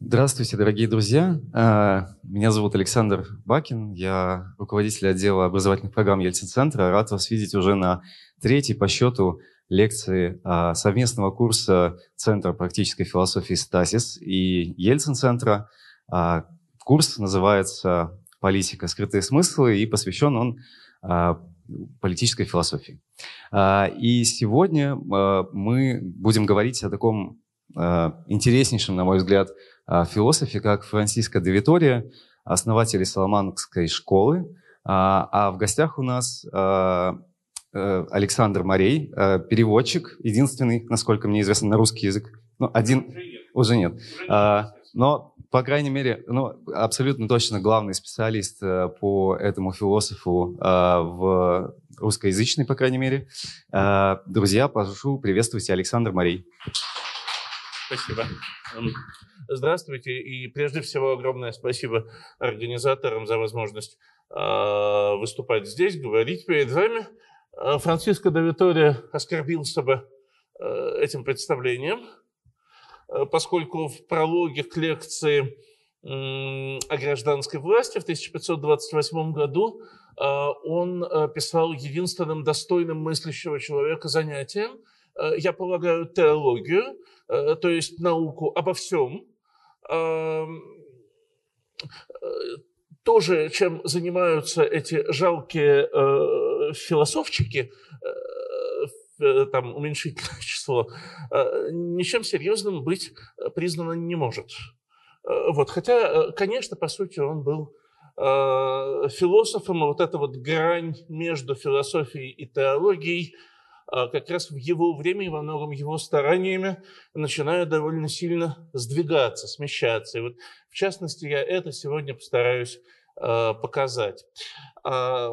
Здравствуйте, дорогие друзья. А, меня зовут Александр Бакин. Я руководитель отдела образовательных программ Ельцин-центра. Рад вас видеть уже на третьей по счету лекции а, совместного курса Центра практической философии «Стасис» и Ельцин-центра. А, курс называется «Политика. Скрытые смыслы» и посвящен он политической философии. И сегодня мы будем говорить о таком интереснейшем, на мой взгляд, философе, как Франциско де Витория, основатели Соломанской школы. А, а в гостях у нас а, э, Александр Морей, переводчик, единственный, насколько мне известно, на русский язык. Ну, один уже нет. Но, по крайней мере, ну, абсолютно точно главный специалист э, по этому философу в русскоязычной, по крайней мере. Друзья, прошу приветствуйте Александр Морей. Спасибо. Здравствуйте. И прежде всего огромное спасибо организаторам за возможность э, выступать здесь, говорить перед вами. А, Франциско де Витория оскорбился бы э, этим представлением, э, поскольку в прологе к лекции о гражданской власти в 1528 году он писал единственным достойным мыслящего человека занятием, я полагаю, теологию, то есть науку обо всем, тоже, чем занимаются эти жалкие э, философчики, э, э, там уменьшительное число, э, ничем серьезным быть признано не может. Э, вот. Хотя, конечно, по сути, он был э, философом, и вот эта вот грань между философией и теологией – как раз в его время и во многом его стараниями начинают довольно сильно сдвигаться, смещаться. И вот, в частности, я это сегодня постараюсь а, показать. А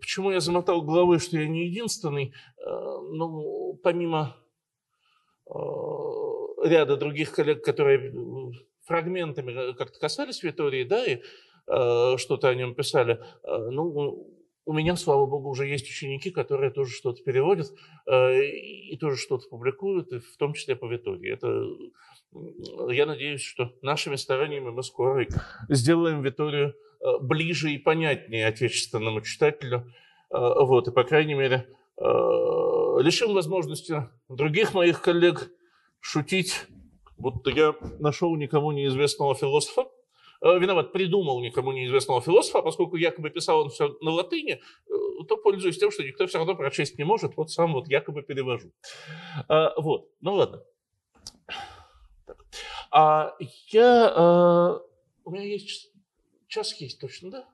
почему я замотал головой, что я не единственный? Ну, помимо ряда других коллег, которые фрагментами как-то касались Витории, да, и что-то о нем писали, ну, у меня, слава богу, уже есть ученики, которые тоже что-то переводят э, и тоже что-то публикуют, и в том числе по Витории. Это, я надеюсь, что нашими стараниями мы скоро сделаем Виторию э, ближе и понятнее отечественному читателю. Э, вот, и, по крайней мере, лишим возможности других моих коллег шутить, будто я нашел никому неизвестного философа, Э, виноват, придумал никому неизвестного философа, поскольку якобы писал он все на латыни, э, то пользуюсь тем, что никто все равно прочесть не может, вот сам вот якобы перевожу. А, вот, ну ладно. А я, а, у меня есть час есть точно, да?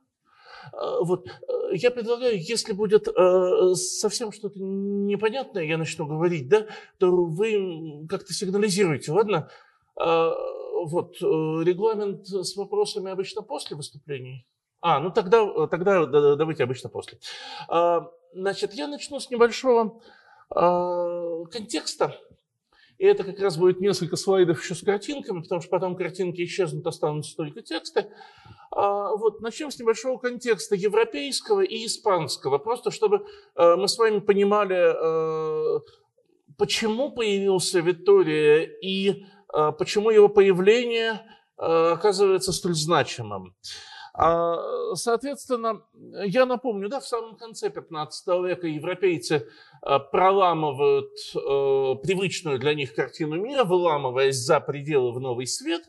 А, вот, я предлагаю, если будет э, совсем что-то непонятное, я начну говорить, да, то вы как-то сигнализируете, ладно? Вот, э, регламент с вопросами обычно после выступлений. А, ну тогда, тогда давайте обычно после. А, значит, я начну с небольшого а, контекста. И это как раз будет несколько слайдов еще с картинками, потому что потом картинки исчезнут, останутся только тексты. А, вот, начнем с небольшого контекста европейского и испанского, просто чтобы мы с вами понимали, почему появился Виктория и Э, почему его появление э, оказывается столь значимым. А, соответственно, я напомню, да, в самом конце 15 века европейцы э, проламывают привычную для них картину мира, выламываясь за пределы в новый свет.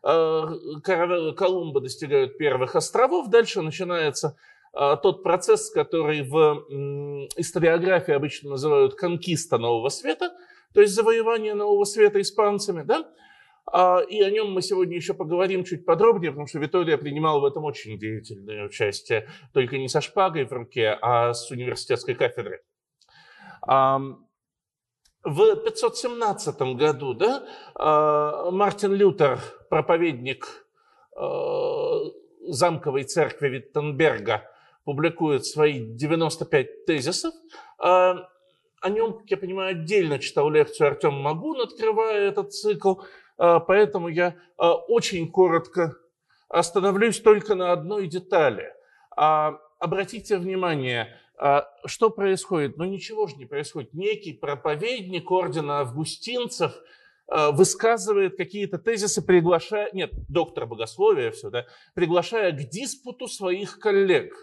Колумба достигают первых островов, дальше начинается тот процесс, который в историографии обычно называют конкиста нового света – то есть завоевание Нового Света испанцами, да? А, и о нем мы сегодня еще поговорим чуть подробнее, потому что Витория принимал в этом очень деятельное участие, только не со шпагой в руке, а с университетской кафедры. В 517 году да, а, Мартин Лютер, проповедник а, замковой церкви Виттенберга, публикует свои 95 тезисов, о нем, как я понимаю, отдельно читал лекцию Артем Магун, открывая этот цикл, а, поэтому я а, очень коротко остановлюсь только на одной детали. А, обратите внимание, что происходит? Ну ничего же не происходит. Некий проповедник ордена августинцев высказывает какие-то тезисы, приглашая, нет, доктор богословия все, да, приглашая к диспуту своих коллег.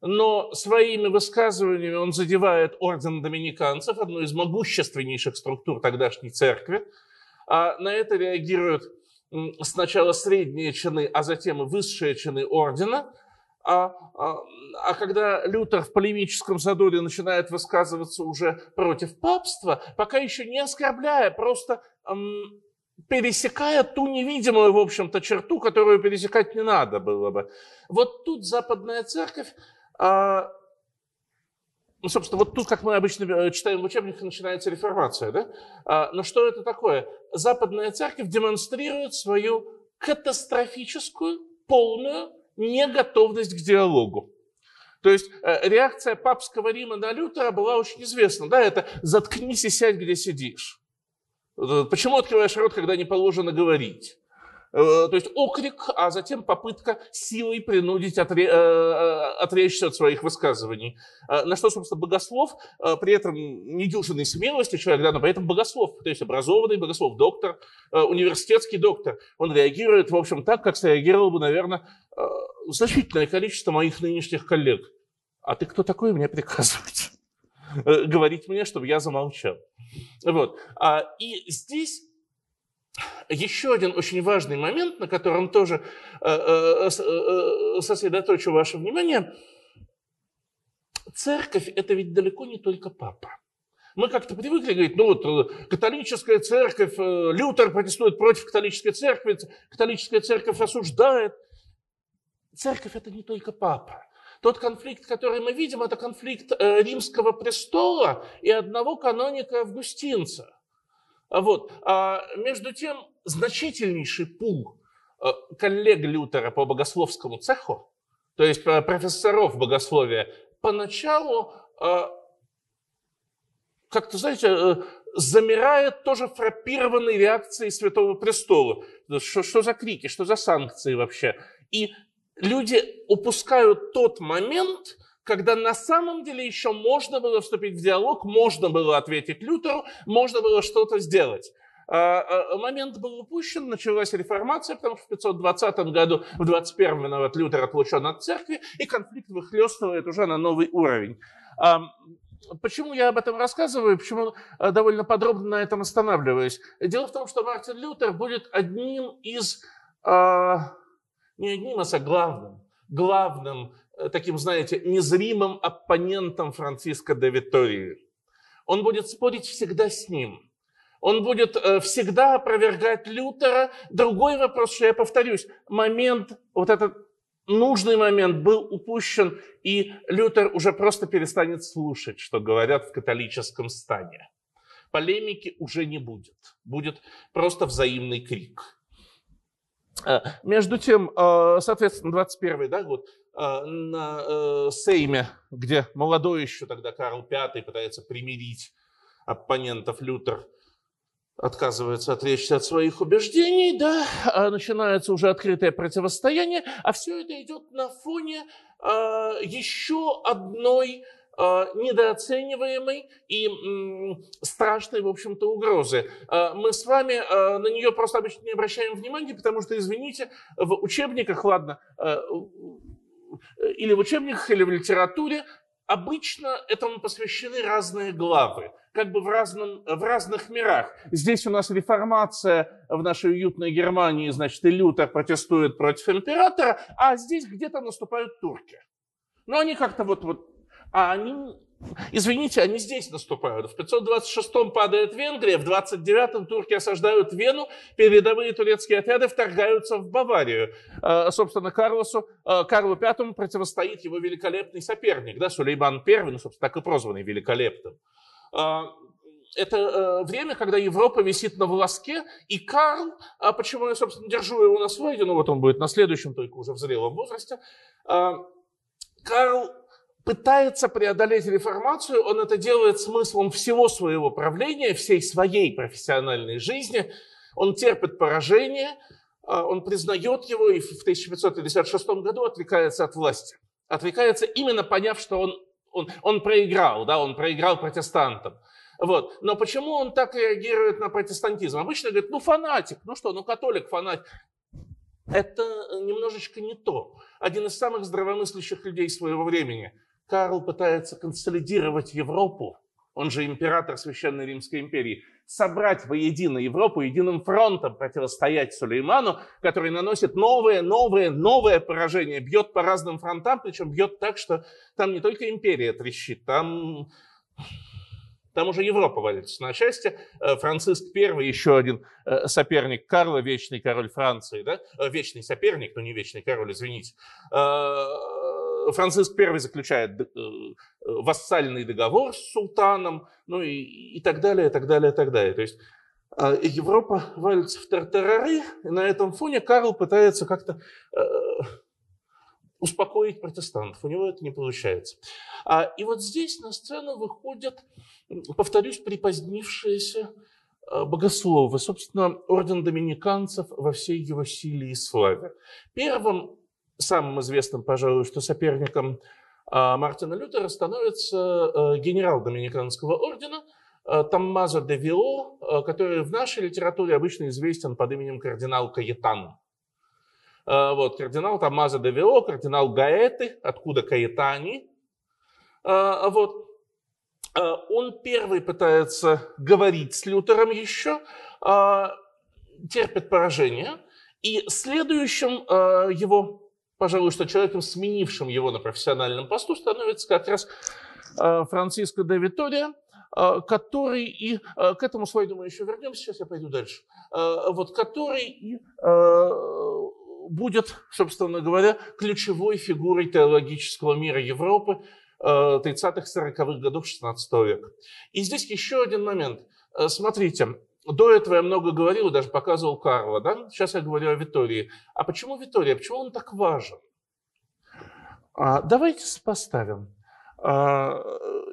Но своими высказываниями он задевает орден доминиканцев, одну из могущественнейших структур тогдашней церкви. А на это реагируют сначала средние чины, а затем и высшие чины ордена – а, а, а когда Лютер в полемическом задоре начинает высказываться уже против папства, пока еще не оскорбляя, просто эм, пересекая ту невидимую, в общем-то, черту, которую пересекать не надо было бы. Вот тут западная церковь, э, ну, собственно, вот тут, как мы обычно э, читаем в учебниках, начинается реформация, да? А, но что это такое? Западная церковь демонстрирует свою катастрофическую, полную неготовность к диалогу. То есть э, реакция папского Рима на Лютера была очень известна. Да, это «заткнись и сядь, где сидишь». Почему открываешь рот, когда не положено говорить? Э, то есть окрик, а затем попытка силой принудить отре, э, э, отречься от своих высказываний. На что, собственно, богослов, при этом недюжинной смелости человек, да, но при этом богослов, то есть образованный богослов, доктор, университетский доктор, он реагирует, в общем, так, как среагировал бы, наверное, значительное количество моих нынешних коллег. А ты кто такой мне приказывать? Говорить мне, чтобы я замолчал. Вот. И здесь еще один очень важный момент, на котором тоже э, э, э, сосредоточу ваше внимание. Церковь – это ведь далеко не только папа. Мы как-то привыкли говорить, ну вот католическая церковь, Лютер протестует против католической церкви, католическая церковь осуждает. Церковь – это не только папа. Тот конфликт, который мы видим, это конфликт римского престола и одного каноника Августинца – вот. А между тем, значительнейший пул э, коллег Лютера по богословскому цеху, то есть э, профессоров богословия, поначалу э, как-то, знаете, замирает тоже фрапированной реакцией Святого Престола. Что, что за крики, что за санкции вообще? И люди упускают тот момент, когда на самом деле еще можно было вступить в диалог, можно было ответить Лютеру, можно было что-то сделать. А, а, момент был упущен, началась реформация, потому что в 520 году, в 21 виноват Лютер отлучен от церкви, и конфликт выхлестывает уже на новый уровень. Почему я об этом рассказываю, почему довольно подробно на этом останавливаюсь? Дело в том, что Мартин Лютер будет одним из, а, не одним, а главным, главным таким, знаете, незримым оппонентом Франциска де Витории. Он будет спорить всегда с ним. Он будет э, всегда опровергать Лютера. Другой вопрос, что я повторюсь, момент, вот этот нужный момент был упущен, и Лютер уже просто перестанет слушать, что говорят в католическом стане. Полемики уже не будет. Будет просто взаимный крик. Э, между тем, соответственно, 21 да, год, на э, Сейме, где молодой еще тогда Карл V пытается примирить оппонентов Лютер, отказывается отречься от своих убеждений, да, а начинается уже открытое противостояние, а все это идет на фоне а, еще одной а, недооцениваемой и страшной, в общем-то, угрозы. А, мы с вами а, на нее просто обычно не обращаем внимания, потому что, извините, в учебниках, ладно, или в учебниках, или в литературе, обычно этому посвящены разные главы, как бы в, разном, в разных мирах. Здесь у нас реформация в нашей уютной Германии, значит, и Лютер протестует против императора, а здесь где-то наступают турки. Но они как-то вот, вот а они Извините, они здесь наступают. В 526-м падает Венгрия, в 29-м турки осаждают Вену, передовые турецкие отряды вторгаются в Баварию. А, собственно, Карлосу, а, Карлу V противостоит его великолепный соперник, да, Сулейман I, ну, собственно, так и прозванный великолепным. А, это время, когда Европа висит на волоске, и Карл, почему я, собственно, держу его на слайде, ну вот он будет на следующем, только уже в зрелом возрасте, Карл пытается преодолеть реформацию, он это делает смыслом всего своего правления, всей своей профессиональной жизни. Он терпит поражение, а, он признает его и в 1556 году отвлекается от власти. Отвлекается именно поняв, что он, он, он проиграл, да, он проиграл протестантам. Вот. Но почему он так реагирует на протестантизм? Обычно говорит, ну фанатик, ну что, ну католик, фанатик. Это немножечко не то. Один из самых здравомыслящих людей своего времени, Карл пытается консолидировать Европу, он же император Священной Римской империи, собрать воедино Европу, единым фронтом противостоять Сулейману, который наносит новые, новые, новые поражения, бьет по разным фронтам, причем бьет так, что там не только империя трещит, там там уже Европа валится на части. Э, Франциск I, еще один э, соперник Карла, вечный король Франции, да? Э, вечный соперник, но не вечный король, извините. Франциск I заключает вассальный договор с султаном, ну и, и так далее, и так далее, и так далее. То есть Европа валится в тартарары, и на этом фоне Карл пытается как-то успокоить протестантов. У него это не получается. А, и вот здесь на сцену выходят, повторюсь, припозднившиеся а, богословы, собственно, орден доминиканцев во всей его силе и славе. Первым, самым известным, пожалуй, что соперником а, Мартина Лютера становится генерал доминиканского ордена Томмазо де Вио, который в нашей литературе обычно известен под именем кардинал Каетан. Вот, кардинал Томмазо де Вио, кардинал Гаэты, откуда Каэтани. Вот. Он первый пытается говорить с Лютером еще, терпит поражение. И следующим его, пожалуй, что человеком, сменившим его на профессиональном посту, становится как раз Франциско де Витория, который и к этому слайду мы еще вернемся, сейчас я пойду дальше, вот который и будет, собственно говоря, ключевой фигурой теологического мира Европы 30-40-х э, годов 16 века. И здесь еще один момент. Э, смотрите, до этого я много говорил, даже показывал Карла, да? сейчас я говорю о Витории. А почему Витория? Почему он так важен? А, давайте сопоставим. А,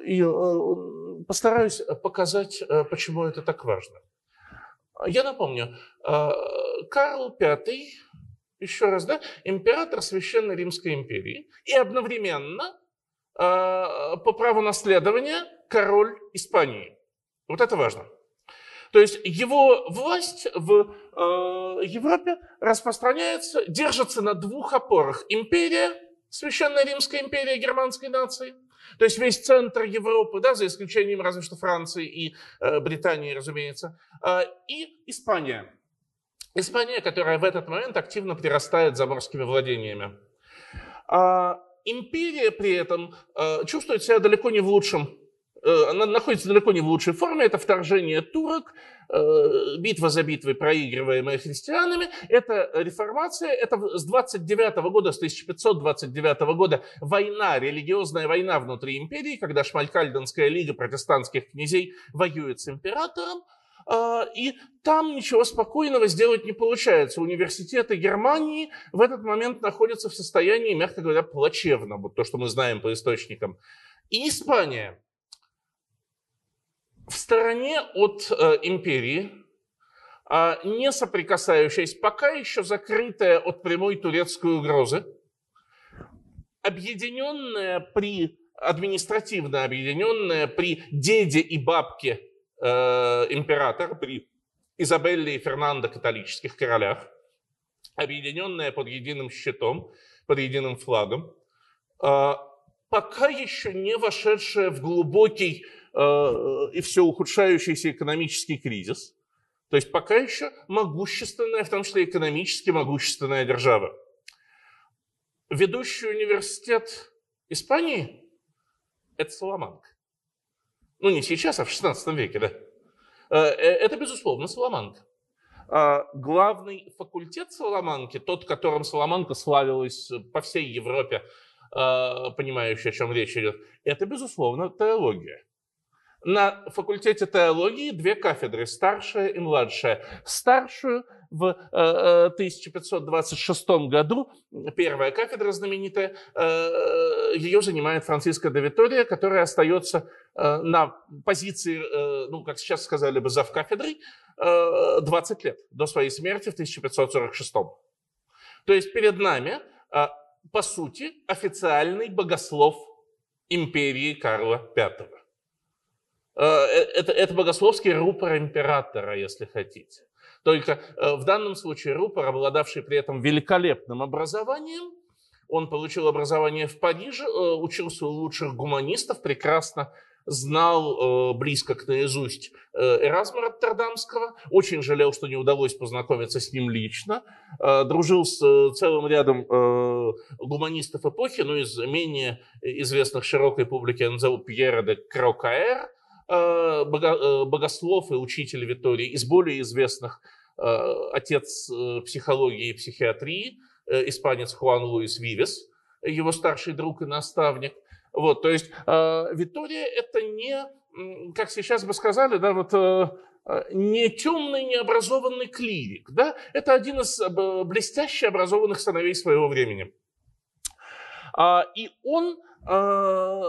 и э, постараюсь показать, почему это так важно. Я напомню, Карл V еще раз, да, император Священной Римской империи и одновременно э, по праву наследования король Испании. Вот это важно. То есть его власть в э, Европе распространяется, держится на двух опорах. Империя, Священная Римская империя германской нации, то есть весь центр Европы, да, за исключением разве что Франции и э, Британии, разумеется, э, и Испания, Испания, которая в этот момент активно прирастает заморскими владениями. А империя при этом а, чувствует себя далеко не в лучшем э, она находится далеко не в лучшей форме. Это вторжение турок, э, битва за битвой, проигрываемая христианами. Это реформация. Это с 29 года, с 1529 года война, религиозная война внутри империи, когда Шмалькальденская лига протестантских князей воюет с императором. А, и там ничего спокойного сделать не получается. Университеты Германии в этот момент находятся в состоянии, мягко говоря, плачевном, вот то, что мы знаем по источникам. И Испания в стороне от э, империи, э, не соприкасающаяся, пока еще закрытая от прямой турецкой угрозы, объединенная при административно объединенная при деде и бабке Э, император при Изабелле и Фернандо католических королях, объединенная под единым щитом, под единым флагом, э, пока еще не вошедшая в глубокий и все ухудшающийся экономический кризис, то есть пока еще могущественная, в том числе экономически могущественная держава. Ведущий университет Испании – это Соломанка. Ну, не сейчас, а в 16 веке, да. Э, э, это, безусловно, Соломанка. А главный факультет Соломанки, тот, которым Соломанка славилась по всей Европе, э, понимающий, о чем речь идет, это, безусловно, теология. На факультете теологии две кафедры, старшая и младшая. Старшую в 1526 году, первая кафедра знаменитая, ее занимает Франциска де Витория, которая остается Э, на позиции, э, ну, как сейчас сказали бы, зав кафедрой 20 э, лет до своей смерти в 1546. То есть перед нами, по сути, официальный богослов империи Карла V. Это, это богословский рупор императора, если хотите. Только в данном случае рупор, обладавший при этом великолепным образованием, он получил образование в Париже, учился у лучших гуманистов, прекрасно знал э, близко к наизусть э, Эразма Роттердамского, очень жалел, что не удалось познакомиться с ним лично, э, дружил с э, целым рядом э, гуманистов эпохи, но из менее известных широкой публике я назову Пьера де Крокаэр, э, э, богослов и учитель Витории, из более известных э, отец э, психологии и психиатрии, э, испанец Хуан Луис Вивес, его старший друг и наставник – вот, то есть э, Витория это не, как сейчас бы сказали, да, вот э, э, не темный, необразованный клирик, да, это один из э, блестяще образованных сыновей своего времени. А, и он, э,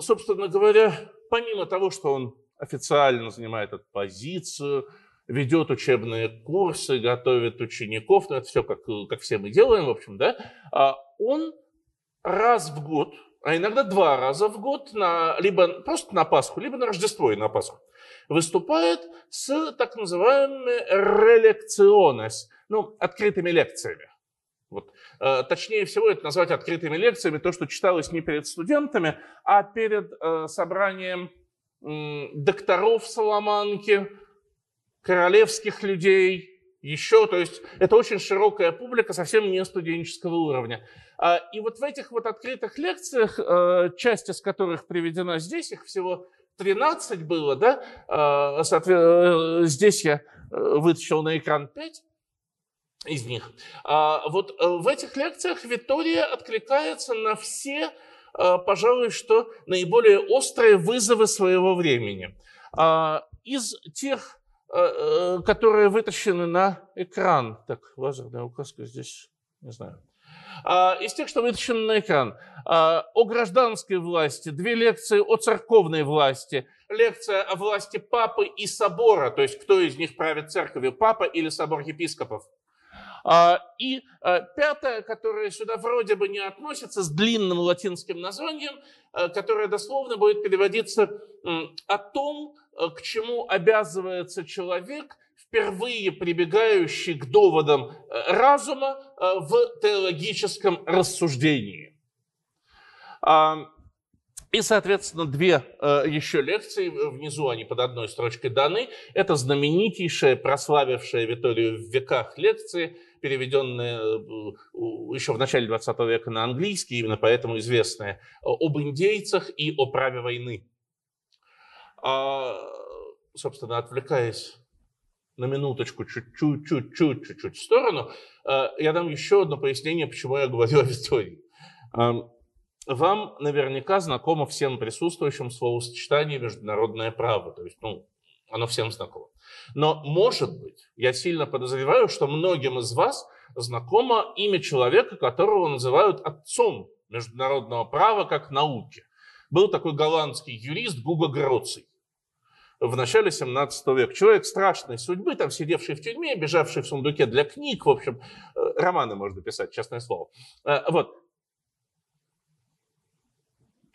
собственно говоря, помимо того, что он официально занимает эту позицию, ведет учебные курсы, готовит учеников, ну, это все как, как все мы делаем, в общем, да, а он раз в год, а иногда два раза в год, на, либо просто на Пасху, либо на Рождество и на Пасху, выступает с так называемыми релекционес, ну, открытыми лекциями. Э, точнее всего это назвать открытыми лекциями, то, что читалось не перед студентами, а перед э, собранием докторов Соломанки, королевских людей, еще, то есть это очень широкая публика, совсем не студенческого уровня. А, и вот в этих вот открытых лекциях, э, часть из которых приведена здесь, их всего 13 было, да, здесь я вытащил на экран 5 из них. А, вот в этих лекциях Виктория откликается на все, пожалуй, что наиболее острые вызовы своего времени. Из тех Э, э, которые вытащены на экран. Так, лазерная указка здесь, не знаю. А, из тех, что вытащены на экран. А, о гражданской власти, две лекции о церковной власти, лекция о власти папы и собора, то есть кто из них правит церковью, папа или собор епископов. А, и пятая, которая сюда вроде бы не относится, с длинным латинским названием, которая дословно будет переводиться о том, Э, к чему обязывается человек, впервые прибегающий к доводам э, разума э, в теологическом рассуждении. И, соответственно, две еще лекции, внизу они под одной строчкой даны. Это знаменитейшая, прославившая Виторию в веках лекции, переведенная еще в начале 20 века на английский, именно поэтому известная, об индейцах и о праве войны. А, собственно, отвлекаясь на минуточку чуть-чуть, чуть-чуть, чуть-чуть в сторону, а, я дам еще одно пояснение, почему я говорю о Виктории. Вам наверняка знакомо всем присутствующим словосочетание «международное право», то есть, ну, оно всем знакомо. Но, может быть, я сильно подозреваю, что многим из вас знакомо имя человека, которого называют отцом международного права как науки. Был такой голландский юрист Гуго Гроций в начале 17 века. Человек страшной судьбы, там сидевший в тюрьме, бежавший в сундуке для книг, в общем, э, романы можно писать, честное слово. Э, вот.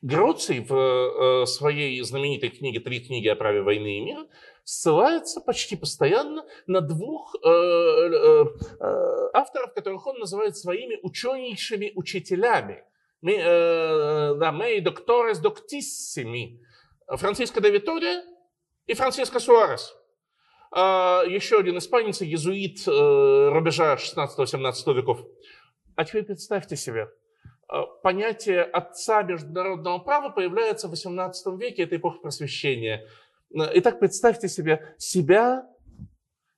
Гроций в э, своей знаменитой книге «Три книги о праве войны и мира» ссылается почти постоянно на двух авторов, которых он называет своими ученейшими учителями. Да, «Мей докторес доктиссими». Франциско де Витория и Франциско Суарес. А, еще один испанец, иезуит э, рубежа 16-17 веков. А теперь представьте себе, понятие отца международного права появляется в 18 веке, это эпоха просвещения. Итак, представьте себе себя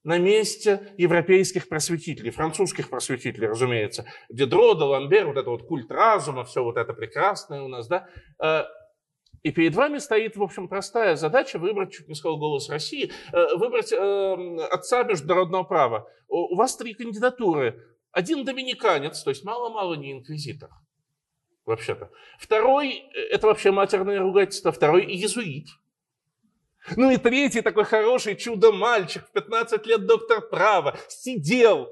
на месте европейских просветителей, французских просветителей, разумеется. Дидро, Ламбер, вот это вот культ разума, все вот это прекрасное у нас, да. А, и перед вами стоит, в общем, простая задача выбрать, чуть не сказал голос России, э, выбрать э, отца международного права. У вас три кандидатуры. Один доминиканец, то есть мало-мало не инквизитор, вообще-то. Второй, э, это вообще матерное ругательство, второй иезуит. Ну и третий такой хороший чудо-мальчик, в 15 лет доктор права, сидел,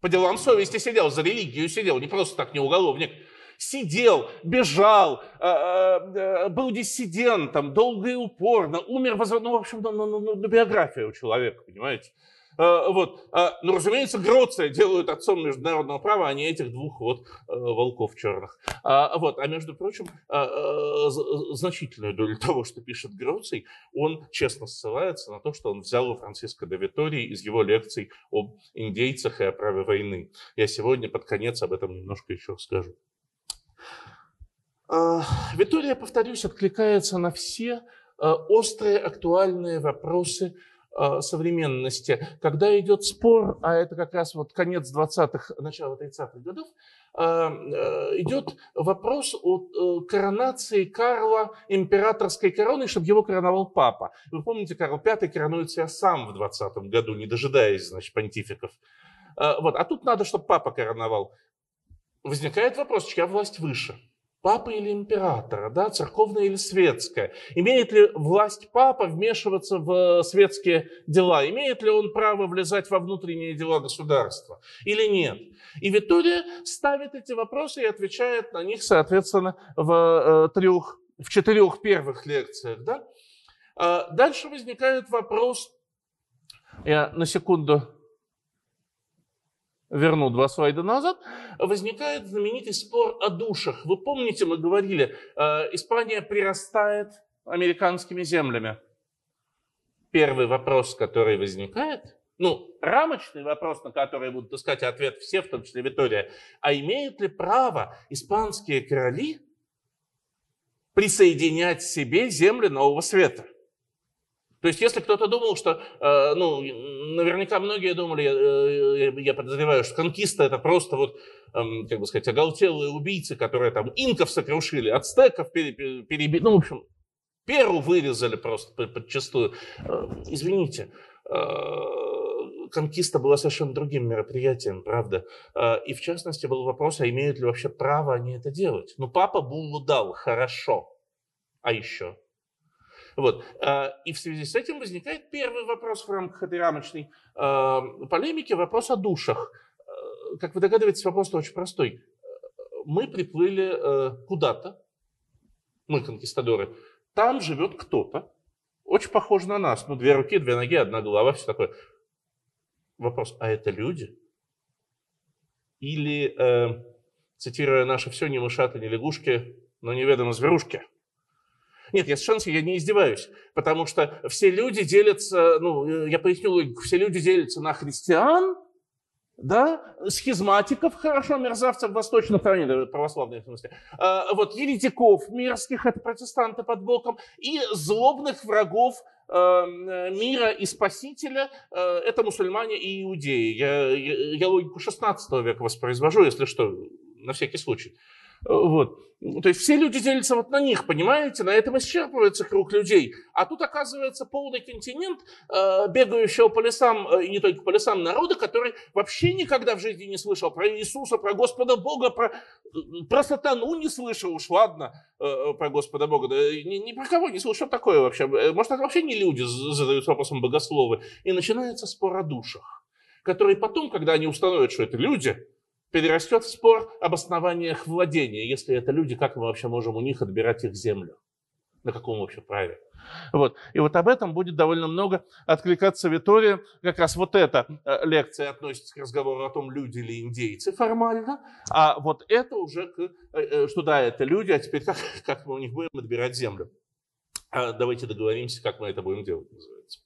по делам совести сидел, за религию сидел, не просто так, не уголовник, сидел, бежал, э, э, был диссидентом, долго и упорно, умер, ну, в общем, ну, ну, ну, биография у человека, понимаете? Э, вот. А, ну, разумеется, Гроция делают отцом международного права, а не этих двух вот э, волков черных. А, вот. а между прочим, а, значительную долю того, что пишет Гроций, он честно ссылается на то, что он взял у Франциска де Витории из его лекций об индейцах и о праве войны. Я сегодня под конец об этом немножко еще скажу. Витория, повторюсь, откликается на все острые, актуальные вопросы Э, современности, когда идет спор, а это как раз вот конец 20-х, начало 30-х годов, э, э, идет вопрос о коронации Карла императорской короны, чтобы его короновал папа. Вы помните, Карл V коронует себя сам в 20 году, не дожидаясь, значит, понтификов. Вот. А тут надо, чтобы папа короновал. Возникает вопрос, чья власть выше – папы или императора, да, церковная или светская. Имеет ли власть папа вмешиваться в светские дела? Имеет ли он право влезать во внутренние дела государства или нет? И Витория ставит эти вопросы и отвечает на них, соответственно, в, э, трех, в четырех первых лекциях. Да? А дальше возникает вопрос, я на секунду верну два слайда назад, возникает знаменитый спор о душах. Вы помните, мы говорили, э, Испания прирастает американскими землями. Первый вопрос, который возникает, ну, рамочный вопрос, на который будут искать ответ все, в том числе Витория, а имеют ли право испанские короли присоединять себе земли Нового Света? То есть, если кто-то думал, что, э, ну, наверняка многие думали, э, я подозреваю, что конкиста это просто вот, эм, как бы сказать, оголтелые убийцы, которые там инков сокрушили, ацтеков перебили, ну, в общем, Перу вырезали просто подчастую. Э, извините, конкиста была совершенно другим мероприятием, правда. И в частности был вопрос, а имеют ли вообще право они это делать. Ну, папа Буллу дал, хорошо. А еще? Вот. А, и в связи с этим возникает первый вопрос в рамках этой рамочной а, полемики, вопрос о душах. А, как вы догадываетесь, вопрос очень простой. Мы приплыли куда-то, мы конкистадоры, там живет кто-то, очень похож на нас, ну, две руки, две ноги, одна голова, все такое. Вопрос, а это люди? Или, э, цитируя наше все, не мышаты, не лягушки, но неведомо зверушки – нет, я совершенно я не издеваюсь, потому что все люди делятся, ну, я поясню логику, все люди делятся на христиан, да, схизматиков, хорошо, мерзавцев восточных стране, православных в смысле, а, вот, еретиков мирских, это протестанты под боком, и злобных врагов а, мира и спасителя, а, это мусульмане и иудеи. Я, я, я логику 16 века воспроизвожу, если что, на всякий случай. Вот. То есть все люди делятся вот на них, понимаете? На этом исчерпывается круг людей. А тут оказывается полный континент э, бегающего по лесам, э, и не только по лесам народа, который вообще никогда в жизни не слышал про Иисуса, про Господа Бога, про, про сатану не слышал уж, ладно, э, про Господа Бога. Да, ни, ни про кого не слышал такое вообще. Может, это вообще не люди задают вопросом богословы. И начинается спор о душах, которые потом, когда они установят, что это люди, перерастет в спор об основаниях владения. Если это люди, как мы вообще можем у них отбирать их землю? На каком вообще праве? Вот. И вот об этом будет довольно много откликаться Витория. Как раз вот эта э, лекция относится к разговору о том, люди ли индейцы формально, а вот это уже к, э, э, что да, это люди, а теперь как, как мы у них будем отбирать землю? А давайте договоримся, как мы это будем делать, называется.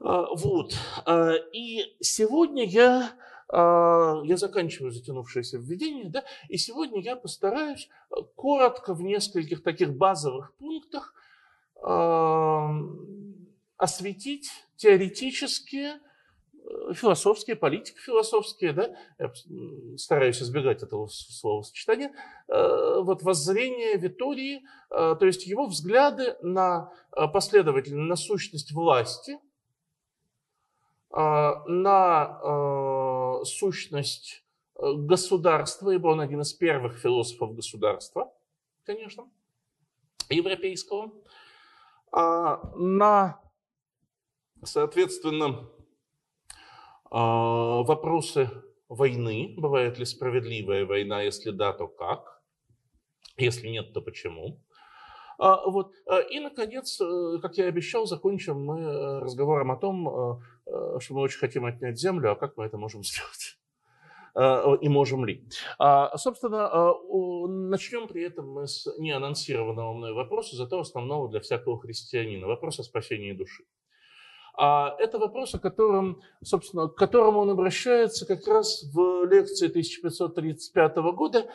А, вот. А, и сегодня я я заканчиваю затянувшееся введение, да, и сегодня я постараюсь э, коротко в нескольких таких базовых пунктах осветить теоретические, э, философские, политико-философские, да, я стараюсь избегать этого словосочетания, э, вот воззрение Витории, то есть его взгляды на последовательную, на сущность власти, на сущность э, государства, ибо он один из первых философов государства, конечно, европейского, а на, соответственно, а, вопросы войны, бывает ли справедливая война, если да, то как, если нет, то почему. А, вот. А, и, наконец, э, как я и обещал, закончим мы э, разговором о том, э, что мы очень хотим отнять землю, а как мы это можем сделать и можем ли. А, собственно, начнем при этом мы с неанонсированного мной вопроса, зато основного для всякого христианина, вопрос о спасении души. А это вопрос, о котором, собственно, к которому он обращается как раз в лекции 1535 года,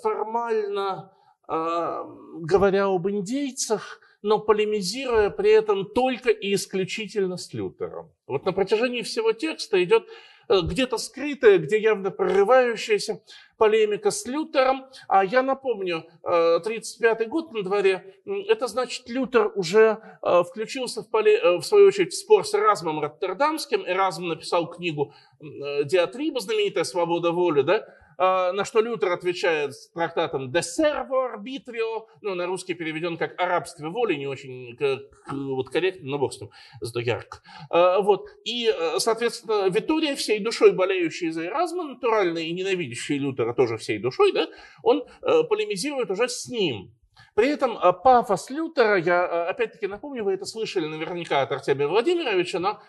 формально а, говоря об индейцах, но полемизируя при этом только и исключительно с Лютером. Вот на протяжении всего текста идет э, где-то скрытая, где явно прорывающаяся полемика с Лютером. А я напомню, 35-й э, год на дворе, это значит, Лютер уже э, включился в, поле, в свою очередь в спор с Эразмом Роттердамским. Эразм написал книгу «Диатриба», знаменитая «Свобода воли», да? А, на что Лютер отвечает с трактатом «De servo arbitrio», ну, на русский переведен как «арабстве воли», не очень как, вот, корректно, но бог с ним, зато ярко. А, вот. И, э, соответственно, Витория, всей душой болеющий за Эразма, натурально и ненавидящий Лютера тоже всей душой, да, он э, полемизирует уже с ним. При этом э, пафос Лютера, я опять-таки напомню, вы это слышали наверняка от Артемия Владимировича, но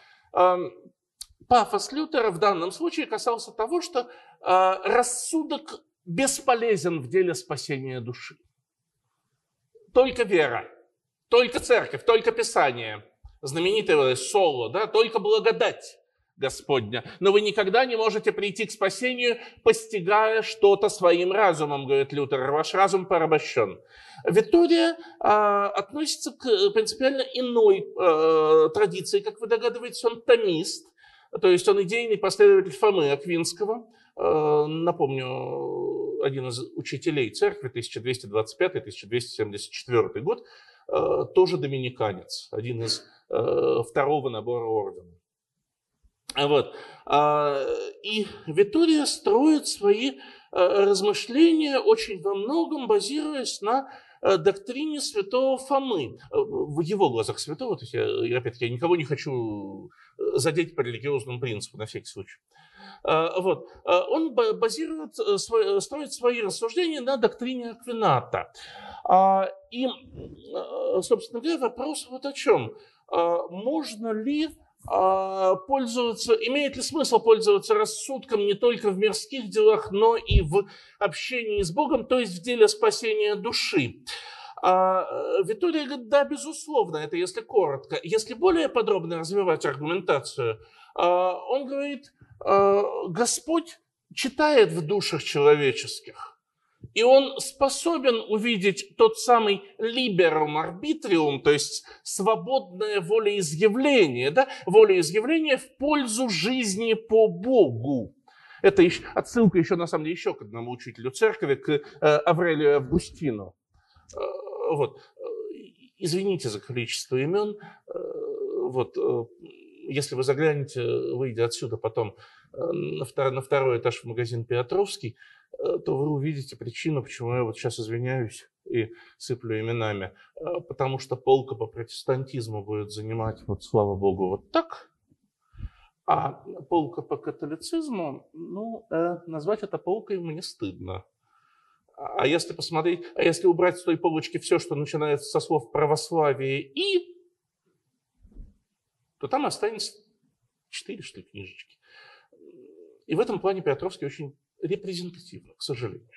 пафос Лютера в данном случае касался того, что э, рассудок бесполезен в деле спасения души. Только вера, только церковь, только Писание, знаменитое соло, да, только благодать Господня. Но вы никогда не можете прийти к спасению, постигая что-то своим разумом, говорит Лютер. Ваш разум порабощен. Виктория а, относится к принципиально иной а, традиции. Как вы догадываетесь, он томист. То есть он идейный последователь Фомы Аквинского, э, напомню, один из учителей церкви, 1225-1274 год, э, тоже доминиканец, один из э, второго набора ордена. Вот. А, и Витория строит свои размышления очень во многом базируясь на доктрине святого Фомы, в его глазах святого, то есть я, опять-таки, я никого не хочу задеть по религиозному принципу, на всякий случай. Вот. Он базирует, э, э, строит свои рассуждения на доктрине Аквината. А, и, э, собственно говоря, вопрос вот о чем. Можно ли пользоваться, имеет ли смысл пользоваться рассудком не только в мирских делах, но и в общении с Богом, то есть в деле спасения души. А, э, Витория говорит, да, безусловно, это если коротко. Если более подробно развивать аргументацию, а, он говорит, а, Господь читает в душах человеческих. И он способен увидеть тот самый liberum arbitrium, то есть свободное волеизъявление, да? волеизъявление в пользу жизни по Богу. Это еще, отсылка еще, на самом деле, еще к одному учителю церкви, к э, Аврелию Августину. Э, вот. Извините за количество имен. Э, вот. Э, если вы заглянете, выйдя отсюда потом на второй, на второй этаж в магазин Петровский, то вы увидите причину, почему я вот сейчас извиняюсь и сыплю именами. Потому что полка по протестантизму будет занимать, вот слава богу, вот так. А полка по католицизму, ну, назвать это полкой мне стыдно. А если посмотреть, а если убрать с той полочки все, что начинается со слов православие и, то там останется четыре, что ли, книжечки. И в этом плане Петровский очень репрезентативно, к сожалению.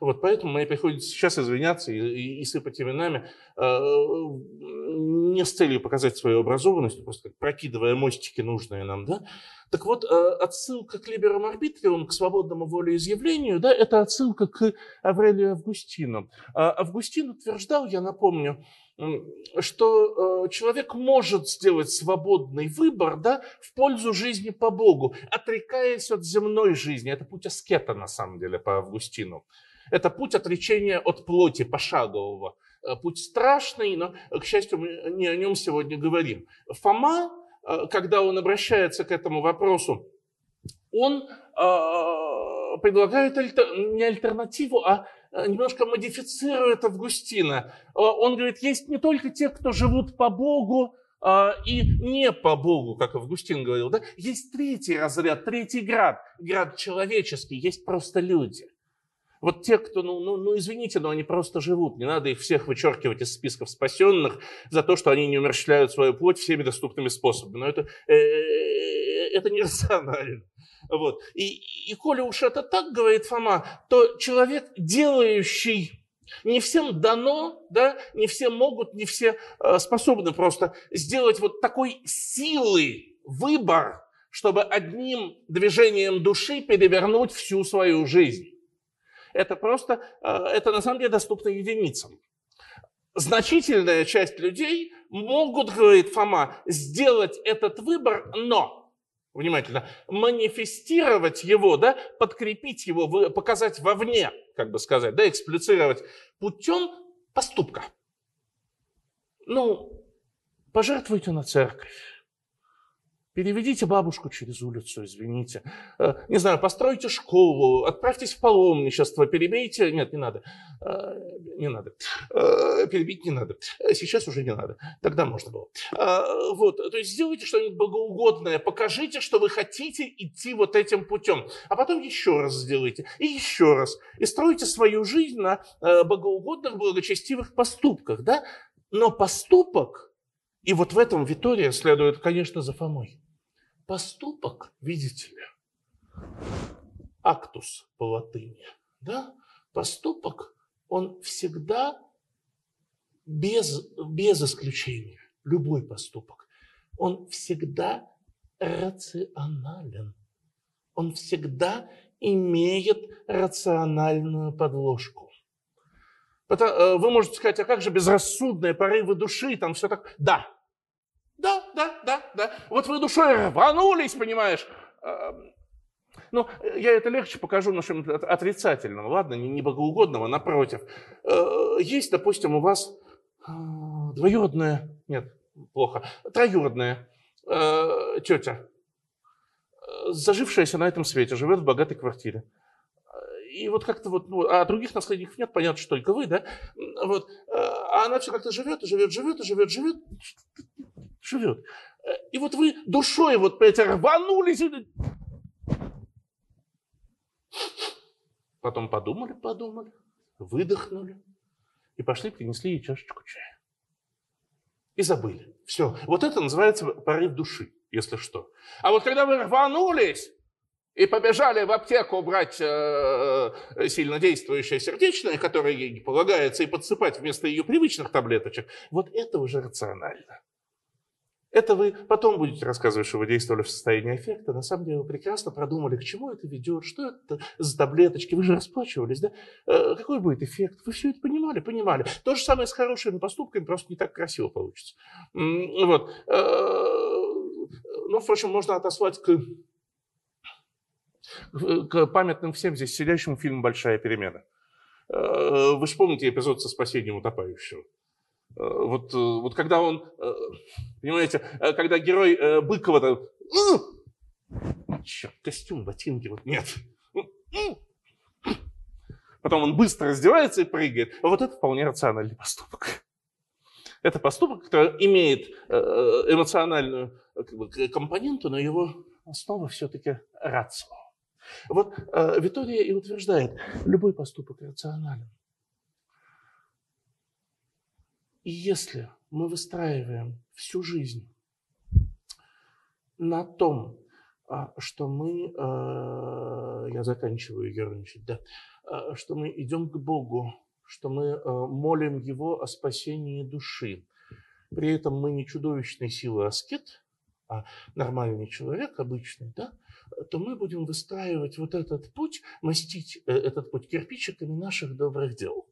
Вот поэтому мне приходится сейчас извиняться и, и, и сыпать именами э, не с целью показать свою образованность, просто как прокидывая мостики нужные нам, да. Так вот, э, отсылка к либерам арбитриум, к свободному волеизъявлению, да, это отсылка к Аврелию Августину. А Августин утверждал, я напомню, что э, человек может сделать свободный выбор да, в пользу жизни по Богу, отрекаясь от земной жизни. Это путь аскета, на самом деле, по Августину. Это путь отречения от плоти пошагового. Э, путь страшный, но, к счастью, мы не о нем сегодня говорим. Фома, э, когда он обращается к этому вопросу, он предлагает не альтернативу, а немножко модифицирует Августина. Он говорит, есть не только те, кто живут по Богу, а, и не по Богу, как Августин говорил, да, есть третий разряд, третий град, град человеческий, есть просто люди. Вот те, кто, ну, ну, ну, извините, но они просто живут. Не надо их всех вычеркивать из списков спасенных за то, что они не умерщвляют свою плоть всеми доступными способами. Но это, э, это нерационально. Вот. И, и коли уж это так, говорит Фома, то человек, делающий не всем дано, да, не все могут, не все э, способны просто сделать вот такой силы выбор, чтобы одним движением души перевернуть всю свою жизнь. Это просто, э, это на самом деле доступно единицам. Значительная часть людей могут, говорит Фома, сделать этот выбор, но, внимательно, манифестировать его, да, подкрепить его, показать вовне – как бы сказать, да, эксплицировать путем поступка. Ну, пожертвуйте на церковь. Переведите бабушку через улицу, извините. Э, не знаю, постройте школу, отправьтесь в паломничество, перебейте... Нет, не надо. Э, не надо. Э, перебить не надо. Сейчас уже не надо. Тогда можно было. Вот. То есть сделайте что-нибудь богоугодное, покажите, что вы хотите идти вот этим путем. А потом еще раз сделайте. И еще раз. И стройте свою жизнь на богоугодных, благочестивых поступках. Да? Но поступок и вот в этом Витория следует, конечно, за Фомой. Поступок, видите ли, актус по латыни, да? Поступок, он всегда без, без исключения, любой поступок, он всегда рационален. Он всегда имеет рациональную подложку. Э, вы можете сказать, а как же безрассудные порывы души, там все так. Да, да, да, да, да. Вот вы душой рванулись, понимаешь. Ну, я это легче покажу нашим отрицательным, ладно, не, не богоугодного, напротив. Э, есть, допустим, у вас э, двоюродная, нет, плохо, троюродная тетя, зажившаяся на этом свете, живет в богатой квартире и вот как-то вот, ну, а других наследников нет, понятно, что только вы, да, вот, а она все как-то живет, и живет, живет, и живет, живет, живет. И вот вы душой вот по эти рванулись, потом подумали, подумали, выдохнули и пошли, принесли ей чашечку чая. И забыли. Все. Вот это называется порыв души, если что. А вот когда вы рванулись, и побежали в аптеку брать э, э, сильнодействующее сердечное, которое ей не полагается, и подсыпать вместо ее привычных таблеточек, вот это уже рационально. Это вы потом будете рассказывать, что вы действовали в состоянии эффекта. На самом деле вы прекрасно продумали, к чему это ведет, что это за таблеточки. Вы же расплачивались, да? Э, какой будет эффект? Вы все это понимали? Понимали. То же самое с хорошими поступками, просто не так красиво получится. Вот. Э, ну, впрочем, можно отослать к к памятным всем здесь сидящим фильм «Большая перемена». Э, вы же помните эпизод со спасением утопающего? Э, вот, э, вот когда он, понимаете, когда герой Быкова там, черт, костюм, ботинки, вот нет. Потом он быстро раздевается и прыгает. Вот это вполне рациональный поступок. Это поступок, который имеет эмоциональную компоненту, но его основа все-таки рацио. Вот э, Витория и утверждает, любой поступок рационален. И если мы выстраиваем всю жизнь на том, а, что мы, э, я заканчиваю ерничать, да, э, что мы идем к Богу, что мы э, молим Его о спасении души. При этом мы не чудовищной силы аскет, а нормальный человек, обычный, да, то мы будем выстраивать вот этот путь, мастить э, этот путь кирпичиками наших добрых дел.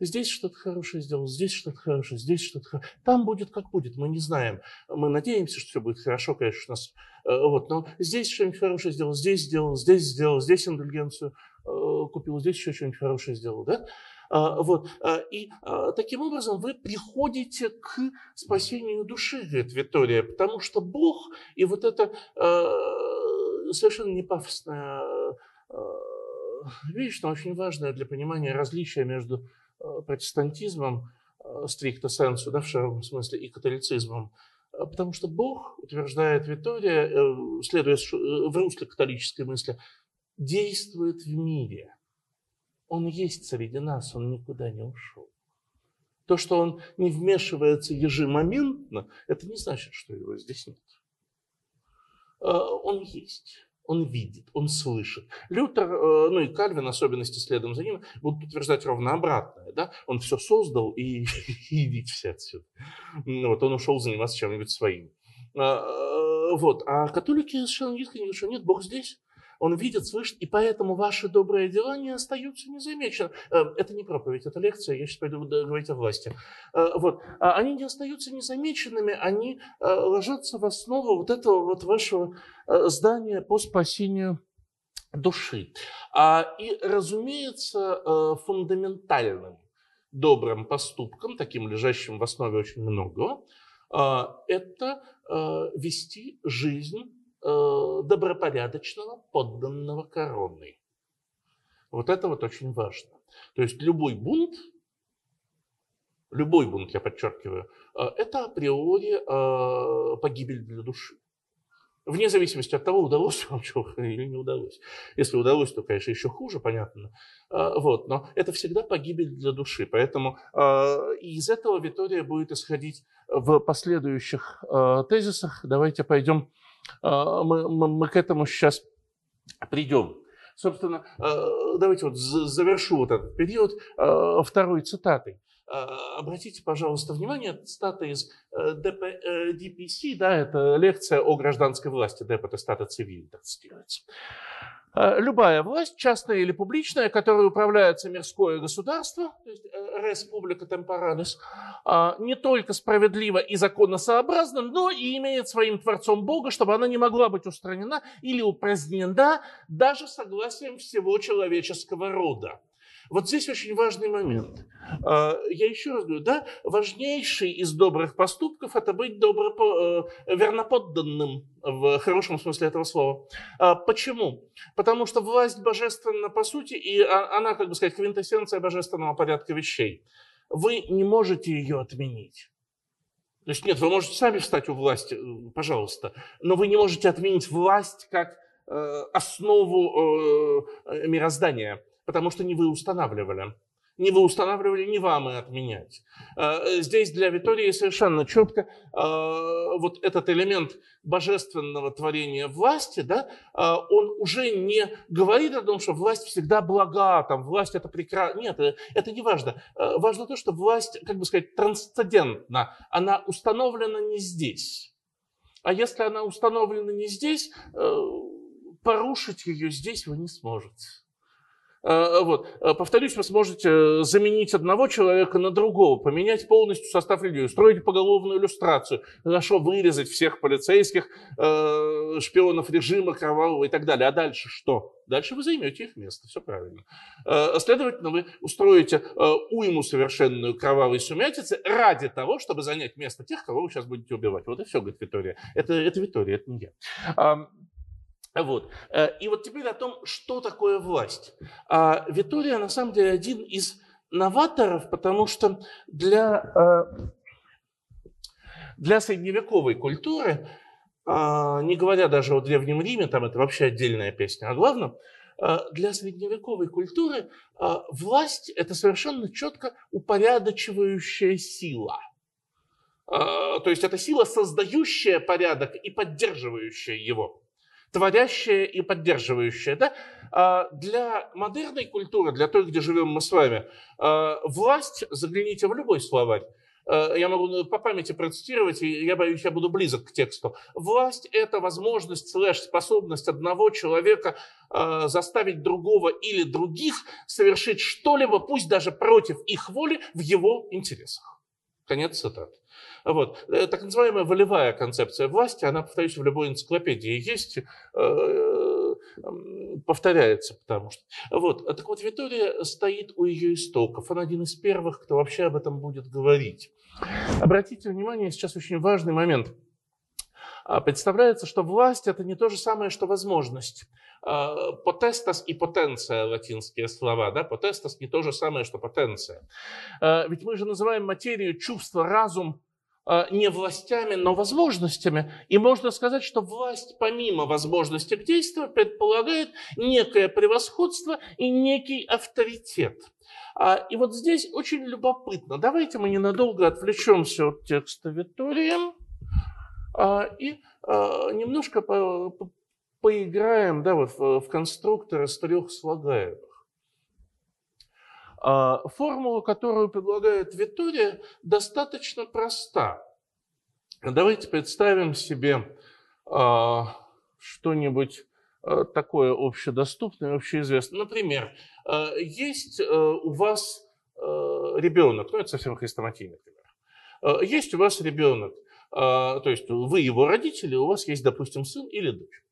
Здесь что-то хорошее сделал, здесь что-то хорошее, здесь что-то хорошее. Там будет как будет, мы не знаем. Мы надеемся, что все будет хорошо, конечно, у нас. Э, вот, но здесь что-нибудь хорошее сделал, здесь сделал, здесь сделал, здесь индульгенцию э, купил, здесь еще что-нибудь хорошее сделал, да? А, вот. А, и а, таким образом вы приходите к спасению души, говорит Виктория, потому что Бог и вот это совершенно не пафосная вещь, но очень важная для понимания различия между протестантизмом стрикто сенсу, да, в широком смысле, и католицизмом Потому что Бог, утверждает Витория, э, следуя в русско-католической мысли, действует в мире. Он есть среди нас, он никуда не ушел. То, что он не вмешивается ежемоментно, это не значит, что его здесь нет. Он есть он видит, он слышит. Лютер, э, ну и Кальвин, особенности следом за ним, будут утверждать ровно обратное. Да? Он все создал и, и идите все отсюда. Вот, он ушел заниматься чем-нибудь своим. А, э, вот. А католики совершенно искренне что нет, Бог здесь. Он видит, слышит, и поэтому ваши добрые дела не остаются незамеченными. Э, это не проповедь, это лекция, я сейчас пойду говорить о власти. Э, вот. А они не остаются незамеченными, они э, ложатся в основу вот этого вот вашего здания по спасению души. А, и, разумеется, фундаментальным добрым поступком, таким лежащим в основе очень много, это вести жизнь добропорядочного подданного короны. Вот это вот очень важно. То есть любой бунт, любой бунт, я подчеркиваю, э, это априори э, погибель для души. Вне зависимости от того, удалось вам чего или не удалось. Если удалось, то, конечно, еще хуже, понятно. Вот, но это всегда погибель для души. Поэтому из этого Витория будет исходить в последующих тезисах. Давайте пойдем мы, мы, мы к этому сейчас придем. Собственно, а, давайте вот завершу вот этот период а, второй цитатой. Обратите, пожалуйста, внимание, цитата из DPC, э, да, это лекция о гражданской власти, это стата цивиль, так цитируется. Э, любая власть, частная или публичная, которой управляется мирское государство, то есть республика темпоралис, не только справедливо и законосообразно, но и имеет своим Творцом Бога, чтобы она не могла быть устранена или упразднена даже согласием всего человеческого рода. Вот здесь очень важный момент. А, я еще раз говорю, да, важнейший из добрых поступков – это быть добро, э, верноподданным в хорошем смысле этого слова. А, почему? Потому что власть божественна по сути, и а, она, как бы сказать, квинтэссенция божественного порядка вещей. Вы не можете ее отменить. То есть нет, вы можете сами встать у власти, э, пожалуйста, но вы не можете отменить власть как э, основу мироздания потому что не вы устанавливали. Не вы устанавливали, не вам и отменять. А, здесь для Витории совершенно четко а, вот этот элемент божественного творения власти, да, а, он уже не говорит о том, что власть всегда блага, там, власть это прекрасно. Нет, э, это не важно. Важно то, что власть, как бы сказать, трансцендентна. Она установлена не здесь. А если она установлена не здесь, э, порушить ее здесь вы не сможете. Э, вот. Э, повторюсь, вы сможете заменить одного человека на другого, поменять полностью состав людей, устроить поголовную иллюстрацию, хорошо вырезать всех полицейских, э, шпионов режима кровавого и так далее. А дальше что? Дальше вы займете их место, все правильно. Следовательно, вы устроите уйму совершенную кровавой сумятицы ради того, чтобы занять место тех, кого вы сейчас будете убивать. Вот и все, говорит Витория. Это, это Витория, это не я. Вот. Э, и вот теперь о том, что такое власть. А Витория на самом деле один из новаторов, потому что для, э, для средневековой культуры, а, не говоря даже о Древнем Риме, там это вообще отдельная песня о главном, э, для средневековой культуры власть – это совершенно четко упорядочивающая сила. То есть это сила, создающая порядок и поддерживающая его творящее и поддерживающее. Да? А для модерной культуры, для той, где живем мы с вами, а, власть, загляните в любой словарь, а, я могу по памяти процитировать, и я боюсь, я буду близок к тексту. Власть – это возможность, слэш, способность одного человека заставить другого или других совершить что-либо, пусть даже против их воли, в его интересах. Конец цитаты. Вот. Э, так называемая волевая концепция власти, она, повторюсь, в любой энциклопедии есть, э, повторяется, потому что... Вот. Так вот, Витория стоит у ее истоков. Она один из первых, кто вообще об этом будет говорить. Обратите внимание, сейчас очень важный момент. А, представляется, что власть – это не то же самое, что возможность. Потестас и потенция – латинские слова. Да? Потестас не то же самое, что потенция. А, ведь мы же называем материю чувство, разум а, не властями, но возможностями. И можно сказать, что власть, помимо возможности к действию, предполагает некое превосходство и некий авторитет. А, и вот здесь очень любопытно. Давайте мы ненадолго отвлечемся от текста Витория а, и немножко поиграем да, вот в конструктор из трех слагаемых. А, формула, которую предлагает Витория, достаточно проста. Давайте представим себе а, что-нибудь а, такое общедоступное, общеизвестное. Например, есть у вас ребенок, ну это совсем хрестоматийный пример. Есть у вас ребенок, то есть вы его родители, у вас есть, допустим, сын или дочь.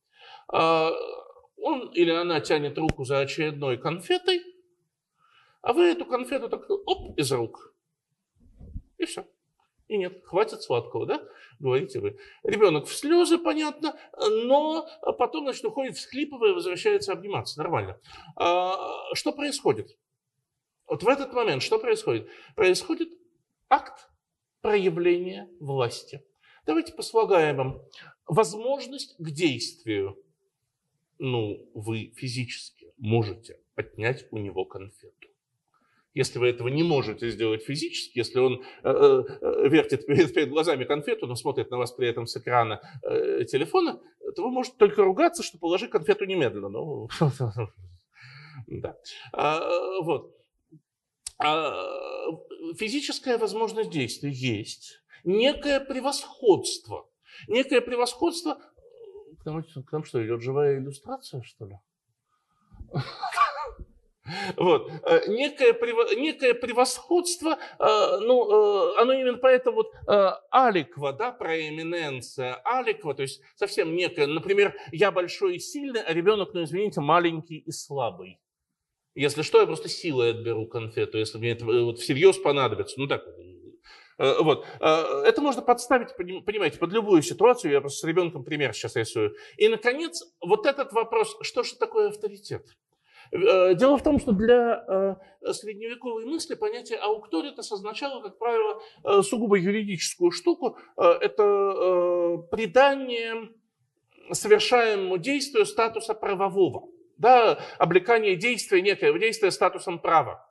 Он или она тянет руку за очередной конфетой, а вы эту конфету так оп, из рук. И все. И нет, хватит сладкого, да? Говорите вы. Ребенок в слезы, понятно, но потом, значит, уходит всхлипывая, возвращается обниматься. Нормально. А, что происходит? Вот в этот момент что происходит? Происходит акт проявления власти. Давайте по слагаемым. Возможность к действию. Ну, вы физически можете отнять у него конфету. Если вы этого не можете сделать физически, если он э, э, вертит перед, перед глазами конфету, но смотрит на вас при этом с экрана э, телефона, то вы можете только ругаться, что положи конфету немедленно. Ну, да. А, вот. А, физическая возможность действия есть. Некое превосходство. Некое превосходство. К нам, к нам что, идет живая иллюстрация, что ли? Вот. Э, некое, некое превосходство, э, ну, э, оно именно поэтому вот аликва, да, проэминенция, аликва, то есть совсем некое, например, я большой и сильный, а ребенок, ну, извините, маленький и слабый. Если что, я просто силой отберу конфету, если мне это вот всерьез понадобится. Ну так, вот. Это можно подставить, понимаете, под любую ситуацию. Я просто с ребенком пример сейчас рисую. И, наконец, вот этот вопрос, что же такое авторитет? Э, дело в том, что для э, средневековой мысли понятие аукторитас означало, как правило, э, сугубо юридическую штуку. Это придание совершаемому действию статуса правового. Да, облекание действия, некое действие статусом права,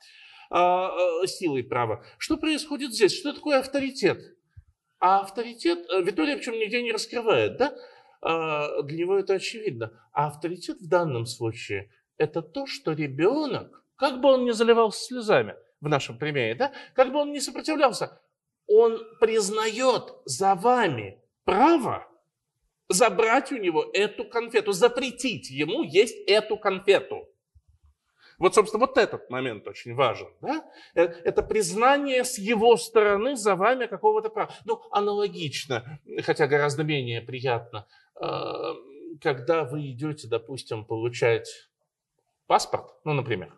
силой права. Что происходит здесь? Что такое авторитет? А авторитет, Витория причем нигде не раскрывает, да? Для него это очевидно. А авторитет в данном случае это то, что ребенок, как бы он ни заливался слезами в нашем примере, да, как бы он ни сопротивлялся, он признает за вами право забрать у него эту конфету, запретить ему есть эту конфету. Вот, собственно, вот этот момент очень важен. Да? Э, это признание с его стороны за вами какого-то права. Ну, аналогично, хотя гораздо менее приятно, э, когда вы идете, допустим, получать паспорт, ну, например,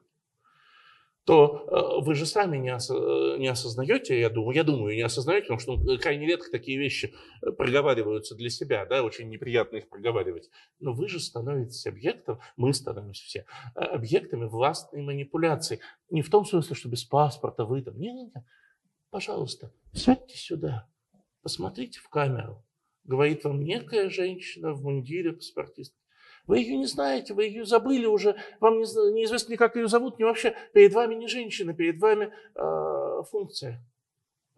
то э, вы же сами не, ос, не осознаете, я думаю, я думаю, не осознаете, потому что ну, крайне редко такие вещи э, проговариваются для себя, да, очень неприятно их проговаривать. Но вы же становитесь объектом, мы становимся все э, объектами властной манипуляции. Не в том смысле, что без паспорта вы там, не, не, не, пожалуйста, сядьте сюда, посмотрите в камеру. Говорит вам некая женщина в мундире паспортиста. Вы ее не знаете, вы ее забыли уже, вам не, неизвестно как ее зовут, ни вообще. Перед вами не женщина, перед вами э, функция,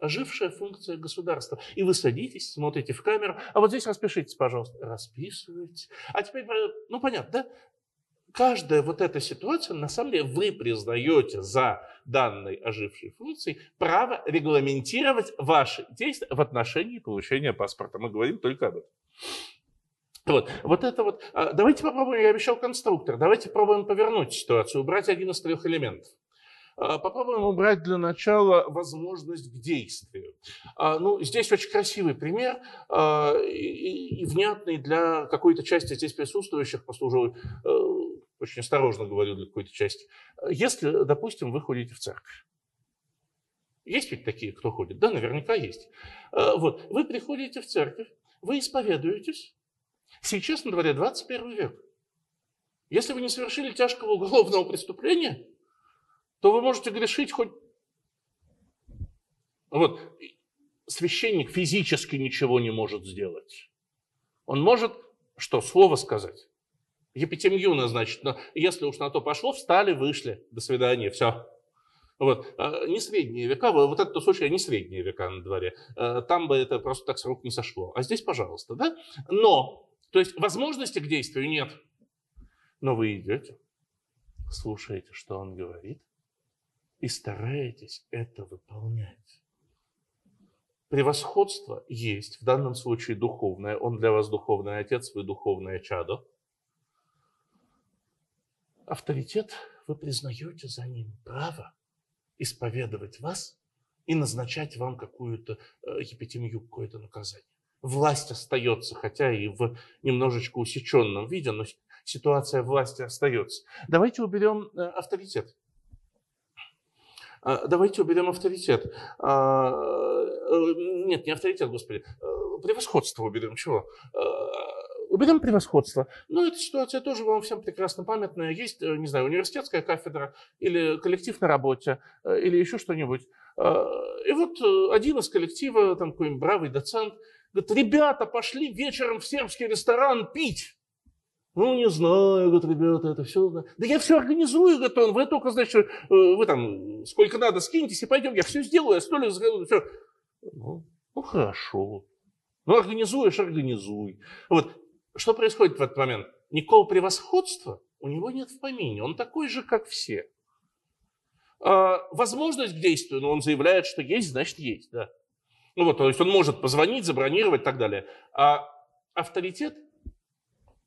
ожившая функция государства. И вы садитесь, смотрите в камеру, а вот здесь распишитесь, пожалуйста. Расписывайте. А теперь, ну понятно, да? Каждая вот эта ситуация, на самом деле, вы признаете за данной ожившей функцией право регламентировать ваши действия в отношении получения паспорта. Мы говорим только об этом. Вот, вот это вот. А, давайте попробуем, я обещал конструктор, давайте попробуем повернуть ситуацию, убрать один из трех элементов. А, попробуем убрать для начала возможность к действию. А, ну, здесь очень красивый пример и, внятный для какой-то части здесь присутствующих, просто уже э, очень осторожно говорю для какой-то части. Если, допустим, вы ходите в церковь, есть ведь такие, кто ходит? Да, наверняка есть. Вот, вы приходите в церковь, вы исповедуетесь, Сейчас на дворе 21 век. Если вы не совершили тяжкого уголовного преступления, то вы можете грешить хоть... Вот. священник физически ничего не может сделать. Он может что, слово сказать? Епитемью назначить. Но если уж на то пошло, встали, вышли. До свидания, все. Вот. А, не средние века, вот этот случай не средние века на дворе. А, там бы это просто так с рук не сошло. А здесь, пожалуйста, да? Но, то есть возможности к действию нет. Но вы идете, слушаете, что он говорит, и стараетесь это выполнять. Превосходство есть, в данном случае духовное. Он для вас духовный отец, вы духовное чадо. Авторитет вы признаете за ним право исповедовать вас и назначать вам какую-то э, епитемию, какое-то наказание. Власть остается, хотя и в немножечко усеченном виде, но ситуация власти остается. Давайте уберем э, авторитет. А, давайте уберем авторитет. А, э, нет, не авторитет, господи. Э, превосходство уберем. Чего? Уберем превосходство. Но эта ситуация тоже вам всем прекрасно памятная. Есть, не знаю, университетская кафедра или коллектив на работе, или еще что-нибудь. И вот один из коллектива, там какой-нибудь бравый доцент, говорит, ребята, пошли вечером в сербский ресторан пить. Ну, не знаю, говорит, ребята, это все. Да я все организую, говорит он. Вы только, значит, э, вы там сколько надо скиньтесь и пойдем. Я все сделаю, я столик закажу, все. Ну, ну, хорошо. Ну, организуешь, организуй. Вот. Что происходит в этот момент? Никакого превосходства у него нет в помине. Он такой же, как все. А, возможность к действию, но он заявляет, что есть, значит есть, да. Ну вот, то есть он может позвонить, забронировать и так далее. А авторитет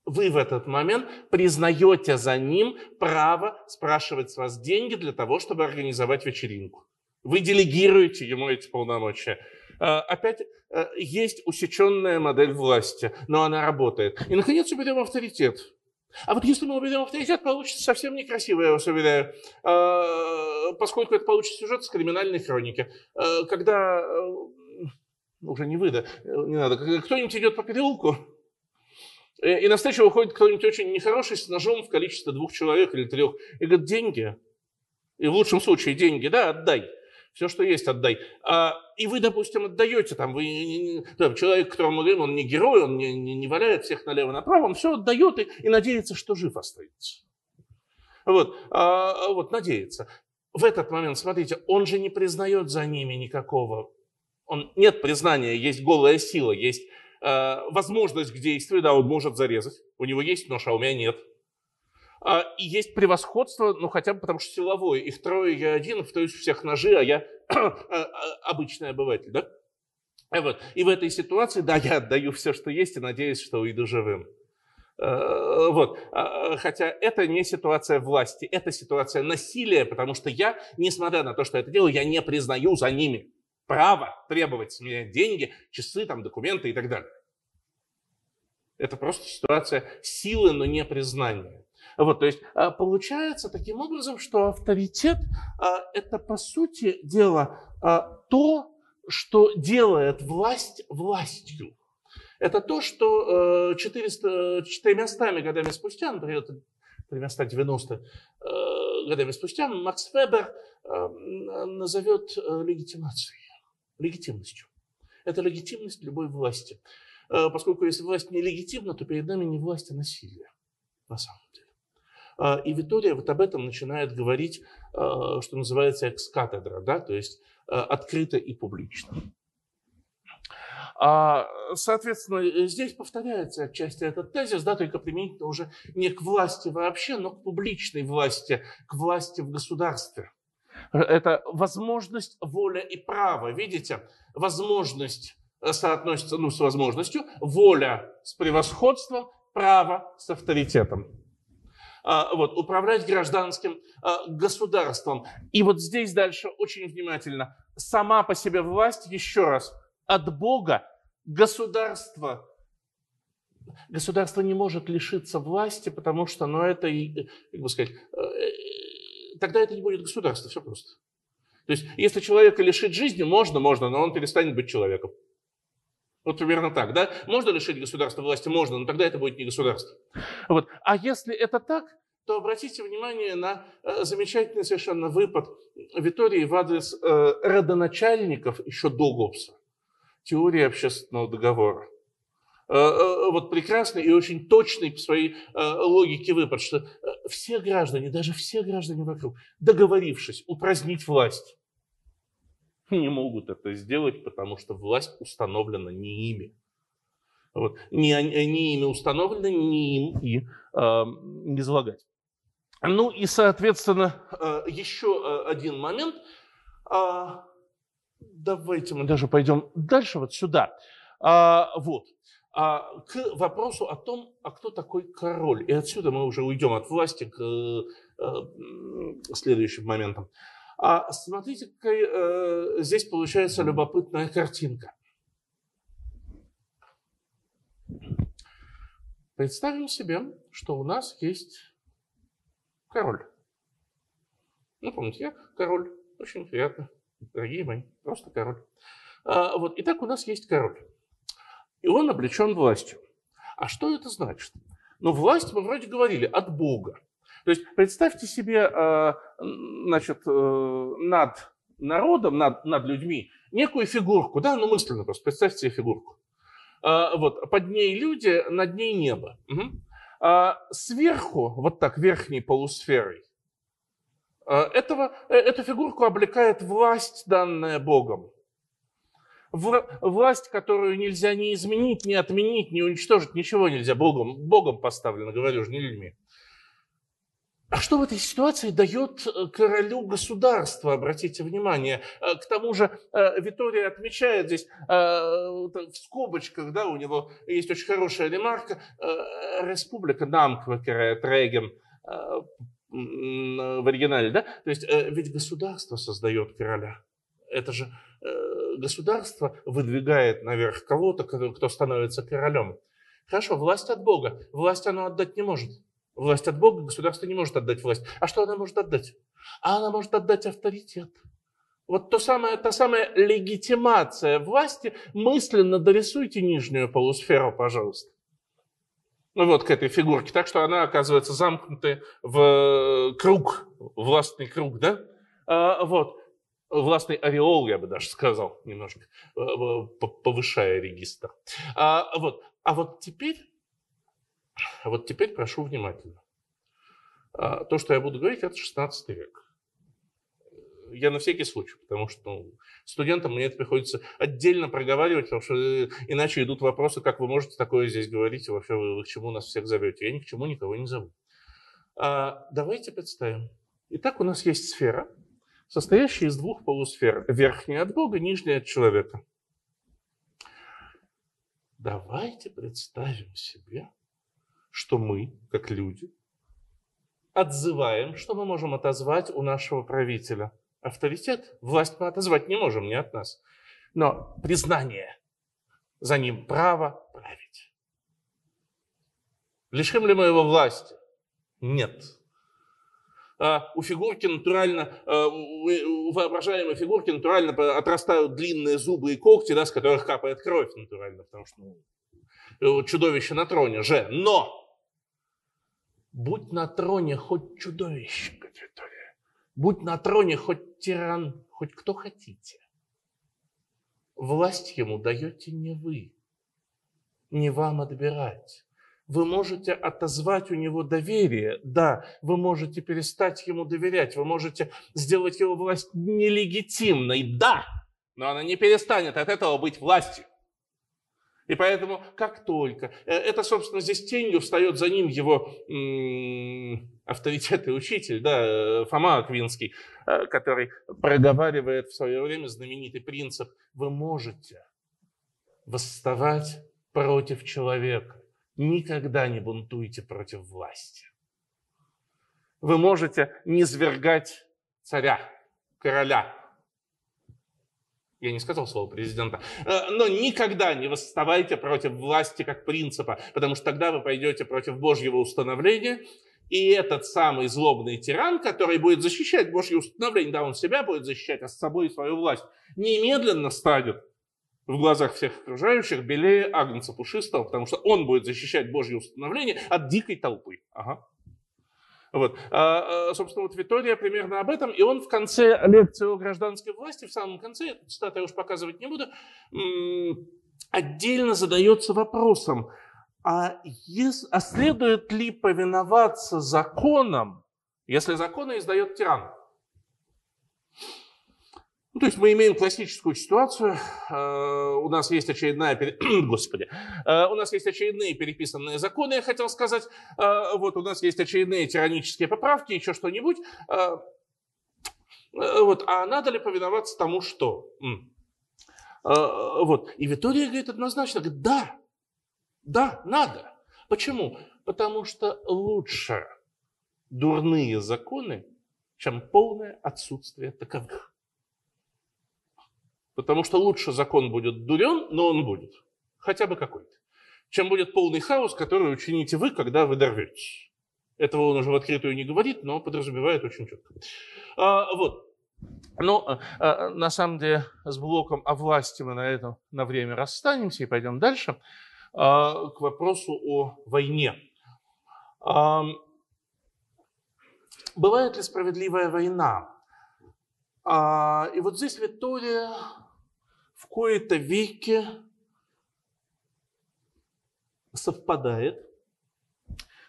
вы в этот момент признаете за ним право спрашивать с вас деньги для того, чтобы организовать вечеринку. Вы делегируете ему эти полномочия. А, опять э, есть усеченная модель власти, но она работает. И, наконец, уберем авторитет. А вот если мы уберем авторитет, получится совсем некрасиво, я вас уверяю, а, поскольку это получится сюжет с криминальной хроники. А, когда, э, уже не вы, да, не надо, кто-нибудь идет по переулку, Э, и на встречу выходит кто-нибудь очень нехороший с ножом в количестве двух человек или трех. И говорит, деньги. И в лучшем случае деньги, да, отдай. Все, что есть, отдай. А, и вы, допустим, отдаете, там, вы, там, человек, которому говорим, он не герой, он не, не, не валяет всех налево-направо, он все отдает и, и надеется, что жив остается. Вот, а, вот, надеется. В этот момент, смотрите, он же не признает за ними никакого, он, нет признания, есть голая сила, есть Э, возможность к действию, да, он может зарезать, у него есть нож, а у меня нет. А, и есть превосходство, ну хотя бы потому что силовое. Их трое, я один, в есть всех ножи, а я а, а, обычный обыватель, да? Вот. И в этой ситуации, да, я отдаю все, что есть, и надеюсь, что уйду живым. Э, вот. Хотя это не ситуация власти, это ситуация насилия, потому что я, несмотря на то, что это делаю, я не признаю за ними право требовать с меня деньги, часы, там, документы и так далее. Это просто ситуация силы, но не признания. Вот, то есть а, получается таким образом, что авторитет а, это по сути дела а, то, что делает власть властью. Это то, что 400, 400 годами спустя, например, 490 годами спустя, Макс Вебер назовет легитимацией легитимностью. Это легитимность любой власти. Э, поскольку если власть нелегитимна, то перед нами не власть, а насилие. На самом деле. Э, и Витория вот об этом начинает говорить, э, что называется экс-катедра, да, то есть открыто и публично. А, соответственно, здесь повторяется отчасти этот тезис, да, только применительно уже не к власти вообще, но к публичной власти, к власти в государстве. Это возможность, воля и право. Видите, возможность э, соотносится ну, с возможностью, воля с превосходством, право с авторитетом. А, вот, управлять гражданским а, государством. И вот здесь дальше очень внимательно. Сама по себе власть, еще раз, от Бога государство Государство не может лишиться власти, потому что, ну, это, как бы сказать, э, тогда это не будет государство, все просто. То есть, если человека лишить жизни, можно, можно, но он перестанет быть человеком. Вот примерно так, да? Можно лишить государства власти? Можно, но тогда это будет не государство. Вот. А если это так, то обратите внимание на э, замечательный совершенно выпад Витории в адрес э, родоначальников еще до Гоббса. теории общественного договора. Э, э, вот прекрасный и очень точный по своей э, логике выпад, что все граждане, даже все граждане вокруг, договорившись упразднить власть, не могут это сделать, потому что власть установлена не ими. Вот. Не, не ими установлена, не им и э, не залагать. Ну и, соответственно, еще один момент. А, давайте мы даже пойдем дальше, вот сюда. А, вот. А, к вопросу о том, а кто такой король. И отсюда мы уже уйдем от власти к э, следующим моментам. А смотрите, какая э, здесь получается любопытная картинка. Представим себе, что у нас есть король. Ну, помните, я король. Очень приятно. Дорогие мои, просто король. А, вот, итак, у нас есть король и он облечен властью. А что это значит? Ну, власть, мы вроде говорили, от Бога. То есть представьте себе, э, значит, э, над народом, над, над людьми некую фигурку, да, ну мысленно просто представьте себе фигурку. Э, вот, под ней люди, над ней небо. Угу. А сверху, вот так, верхней полусферой, этого, эту фигурку облекает власть, данная Богом власть, которую нельзя ни изменить, ни отменить, ни уничтожить, ничего нельзя. Богом, Богом поставлено, говорю же, не людьми. А что в этой ситуации дает э, королю государства, обратите внимание? Э, к тому же э, Витория отмечает здесь в скобочках, да, у него есть очень хорошая ремарка, республика Намквекера Треген в оригинале, да? То есть ведь государство создает короля. Это же государство выдвигает наверх кого-то, кто становится королем. Хорошо, власть от Бога. Власть оно отдать не может. Власть от Бога, государство не может отдать власть. А что она может отдать? А она может отдать авторитет. Вот то самое, та самая легитимация власти, мысленно дорисуйте нижнюю полусферу, пожалуйста. Ну вот к этой фигурке. Так что она оказывается замкнутая в круг, властный круг, да? А, вот властный ореол, я бы даже сказал, немножко э, э, повышая регистр. А вот, а вот теперь, вот теперь прошу внимательно. А, то, что я буду говорить, это 16 век. Я на всякий случай, потому что ну, студентам мне это приходится отдельно проговаривать, потому что э, иначе идут вопросы, как вы можете такое здесь говорить, вообще вы, вы к чему нас всех зовете. Я ни к чему никого не зову. А, давайте представим. Итак, у нас есть сфера – состоящий из двух полусфер. Верхняя от Бога, нижняя от человека. Давайте представим себе, что мы, как люди, отзываем, что мы можем отозвать у нашего правителя. Авторитет, власть мы отозвать не можем, не от нас. Но признание, за ним право править. Лишим ли мы его власти? Нет. А, у фигурки натурально, а, у воображаемой фигурки натурально отрастают длинные зубы и когти, да, с которых капает кровь натурально, потому что ну, чудовище на троне же. Но будь на троне хоть чудовище, Виктория, будь на троне хоть тиран, хоть кто хотите, власть ему даете не вы, не вам отбирать. Вы можете отозвать у него доверие, да, вы можете перестать ему доверять, вы можете сделать его власть нелегитимной, да, но она не перестанет от этого быть властью. И поэтому, как только, э, это, собственно, здесь тенью встает за ним его авторитет и учитель, да, э, Фома Аквинский, э, который проговаривает в свое время знаменитый принцип «Вы можете восставать против человека, Никогда не бунтуйте против власти. Вы можете не свергать царя, короля. Я не сказал слово президента. Э, но никогда не восставайте против власти как принципа, потому что тогда вы пойдете против Божьего установления, и этот самый злобный тиран, который будет защищать Божье установление, да, он себя будет защищать, а с собой свою власть, немедленно станет в глазах всех окружающих белее Агнца Пушистого, потому что он будет защищать Божье установление от дикой толпы. Ага. Вот. А, а, собственно, вот Витория примерно об этом, и он в конце лекции о гражданской власти, в самом конце, цитаты я уж показывать не буду, отдельно задается вопросом, а, ес, а следует ли повиноваться законам, если законы издает тиран? Ну, то есть мы имеем классическую ситуацию, э, у нас есть очередная, господи, э, у нас есть очередные переписанные законы, я хотел сказать, э, вот у нас есть очередные тиранические поправки, еще что-нибудь, вот, а надо ли повиноваться тому, что? Вот, и Витория говорит однозначно, говорит, да, да, надо. Почему? Потому что лучше дурные законы, чем полное отсутствие таковых. Потому что лучше закон будет дурен, но он будет. Хотя бы какой-то. Чем будет полный хаос, который учините вы, когда вы дорветесь. Этого он уже в открытую не говорит, но подразумевает очень четко. А, вот. Но а, а, на самом деле с блоком о власти мы на этом на время расстанемся и пойдем дальше а, к вопросу о войне. А, бывает ли справедливая война? А, и вот здесь Виктория в кои-то веке совпадает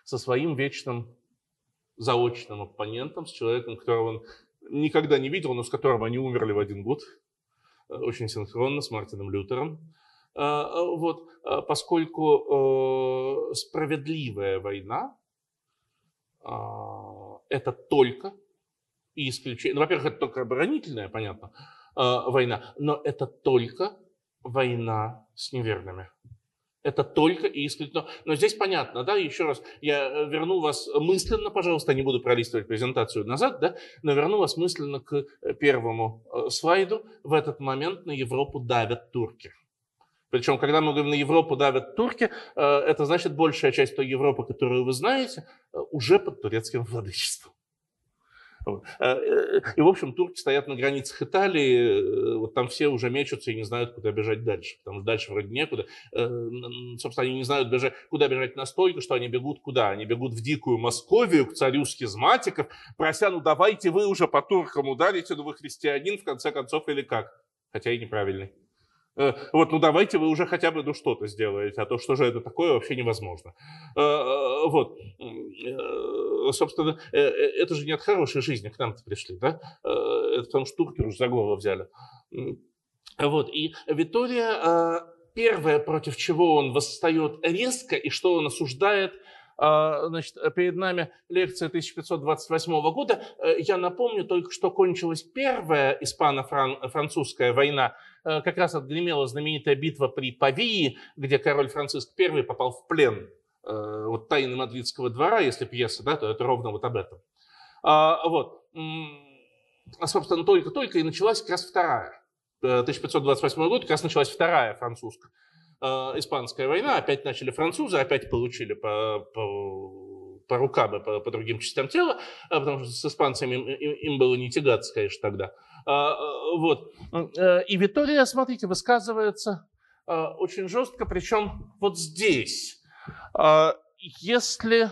со своим вечным заочным оппонентом, с человеком, которого он никогда не видел, но с которым они умерли в один год, очень синхронно, с Мартином Лютером. А, вот, а, поскольку э, справедливая война это только и исключение, ну, во-первых, это только оборонительная, понятно, Э, война, но это только война с неверными. Это только и исключительно. Но здесь понятно, да, еще раз, я э, верну вас мысленно, пожалуйста, не буду пролистывать презентацию назад, да, но верну вас мысленно к э, первому слайду. В этот момент на Европу давят турки. Причем, когда мы говорим, на Европу давят турки, это значит, большая часть той Европы, которую вы знаете, уже под турецким владычеством. Э, э, и, в общем, турки стоят на границах Италии, э, вот там все уже мечутся и не знают, куда бежать дальше, потому что дальше вроде некуда. Собственно, они не знают, бежать, куда бежать настолько, что они бегут куда? Они бегут в дикую Московию, к царю схизматиков, прося, ну давайте вы уже по туркам ударите, ну вы христианин, в конце концов, или как? Хотя и неправильный. Э, вот, ну давайте вы уже хотя бы ну, что-то сделаете, а то что же это такое, вообще невозможно. Э, э, вот, собственно, это же не от хорошей жизни к нам-то пришли, да? Это потому что уже за голову взяли. Вот, и Витория первое, против чего он восстает резко и что он осуждает – значит, перед нами лекция 1528 года. Я напомню, только что кончилась первая испано-французская война. Э, как раз отгремела знаменитая битва при Павии, где король Франциск I попал в плен э, вот тайны мадридского двора, если пьеса, да, то это ровно вот об этом. А, вот. Собственно, только-только и началась как раз вторая. 1528 год как раз началась вторая французская Э, испанская война, опять начали французы, опять получили по, по, по рукам и по, по другим частям тела, а потому что с испанцами им, им было не тягаться, конечно, тогда. А, э, вот. Э, и Витория, смотрите, высказывается очень жестко, причем вот здесь. Если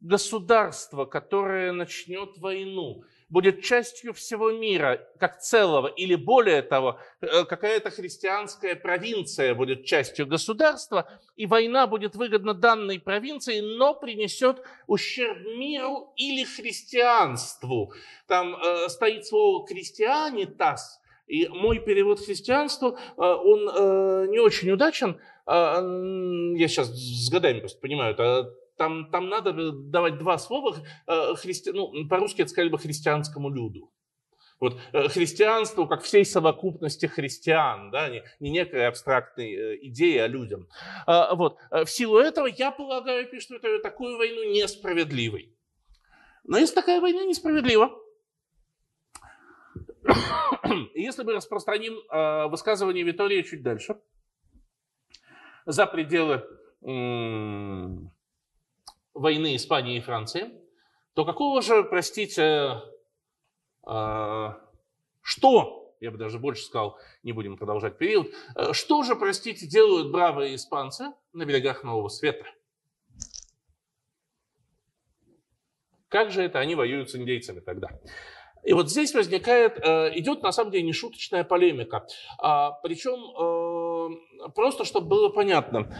государство, которое начнет войну, будет частью всего мира, как целого, или более того, э, какая-то христианская провинция будет частью государства, и война будет выгодна данной провинции, но принесет ущерб миру или христианству. Там э, стоит слово «христианитас», и мой перевод христианству, э, он э, не очень удачен. Я сейчас с годами просто понимаю, это там, там надо давать два слова, э, христи... ну, по-русски это сказали бы христианскому люду. Вот, э, христианству как всей совокупности христиан, да, не, не некой абстрактной э, идеи о. А, вот. В силу этого, я полагаю, пишет это такую войну несправедливой. Но если такая война несправедлива, если мы распространим высказывание Витории чуть дальше, за пределы войны Испании и Франции, то какого же, простите, э, что, я бы даже больше сказал, не будем продолжать период, э, что же, простите, делают бравые испанцы на берегах Нового Света? Как же это они воюют с индейцами тогда? И вот здесь возникает, э, идет на самом деле нешуточная полемика. А, причем просто, чтобы было понятно,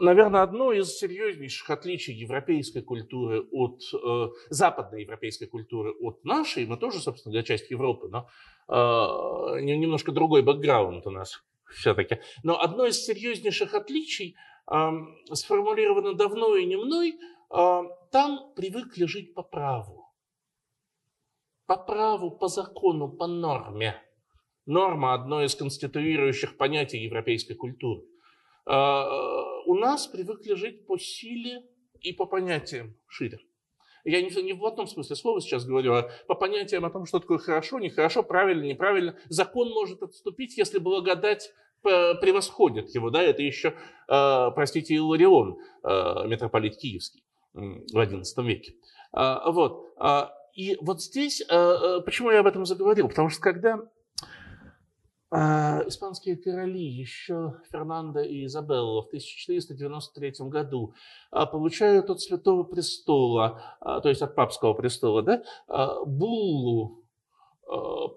наверное, одно из серьезнейших отличий европейской культуры от э, западной европейской культуры от нашей, мы тоже, собственно говоря, часть Европы, но э, немножко другой бэкграунд у нас все-таки. Но одно из серьезнейших отличий э, сформулировано давно и не мной, э, там привыкли жить по праву. По праву, по закону, по норме. Норма – одно из конституирующих понятий европейской культуры. У нас привыкли жить по силе и по понятиям шире. Я не, не в одном смысле слова сейчас говорю, а по понятиям о том, что такое хорошо, нехорошо, правильно, неправильно. Закон может отступить, если благодать э, превосходит его. Да? Это еще, э, простите, Иларион, э, митрополит Киевский в XI веке. А, вот. А, и вот здесь, почему я об этом заговорил? Потому что когда испанские короли, еще Фернандо и Изабелла в 1493 году а, получают от Святого Престола, а, то есть от Папского престола, да, буллу,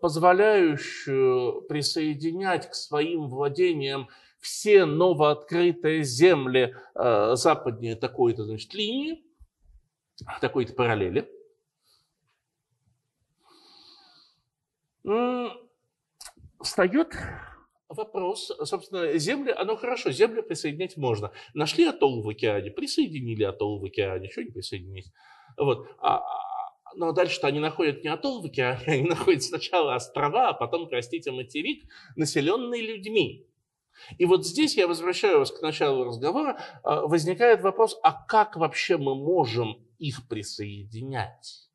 позволяющую присоединять к своим владениям все новооткрытые земли западнее такой-то значит, линии, такой-то параллели встает вопрос, собственно, земли, оно хорошо, земли присоединять можно. Нашли атолл в океане, присоединили атолл в океане, что не присоединить. Вот. А, а, но дальше-то они находят не атолл в океане, они находят сначала острова, а потом, простите, материк, населенный людьми. И вот здесь я возвращаю вас к началу разговора, а, возникает вопрос, а как вообще мы можем их присоединять?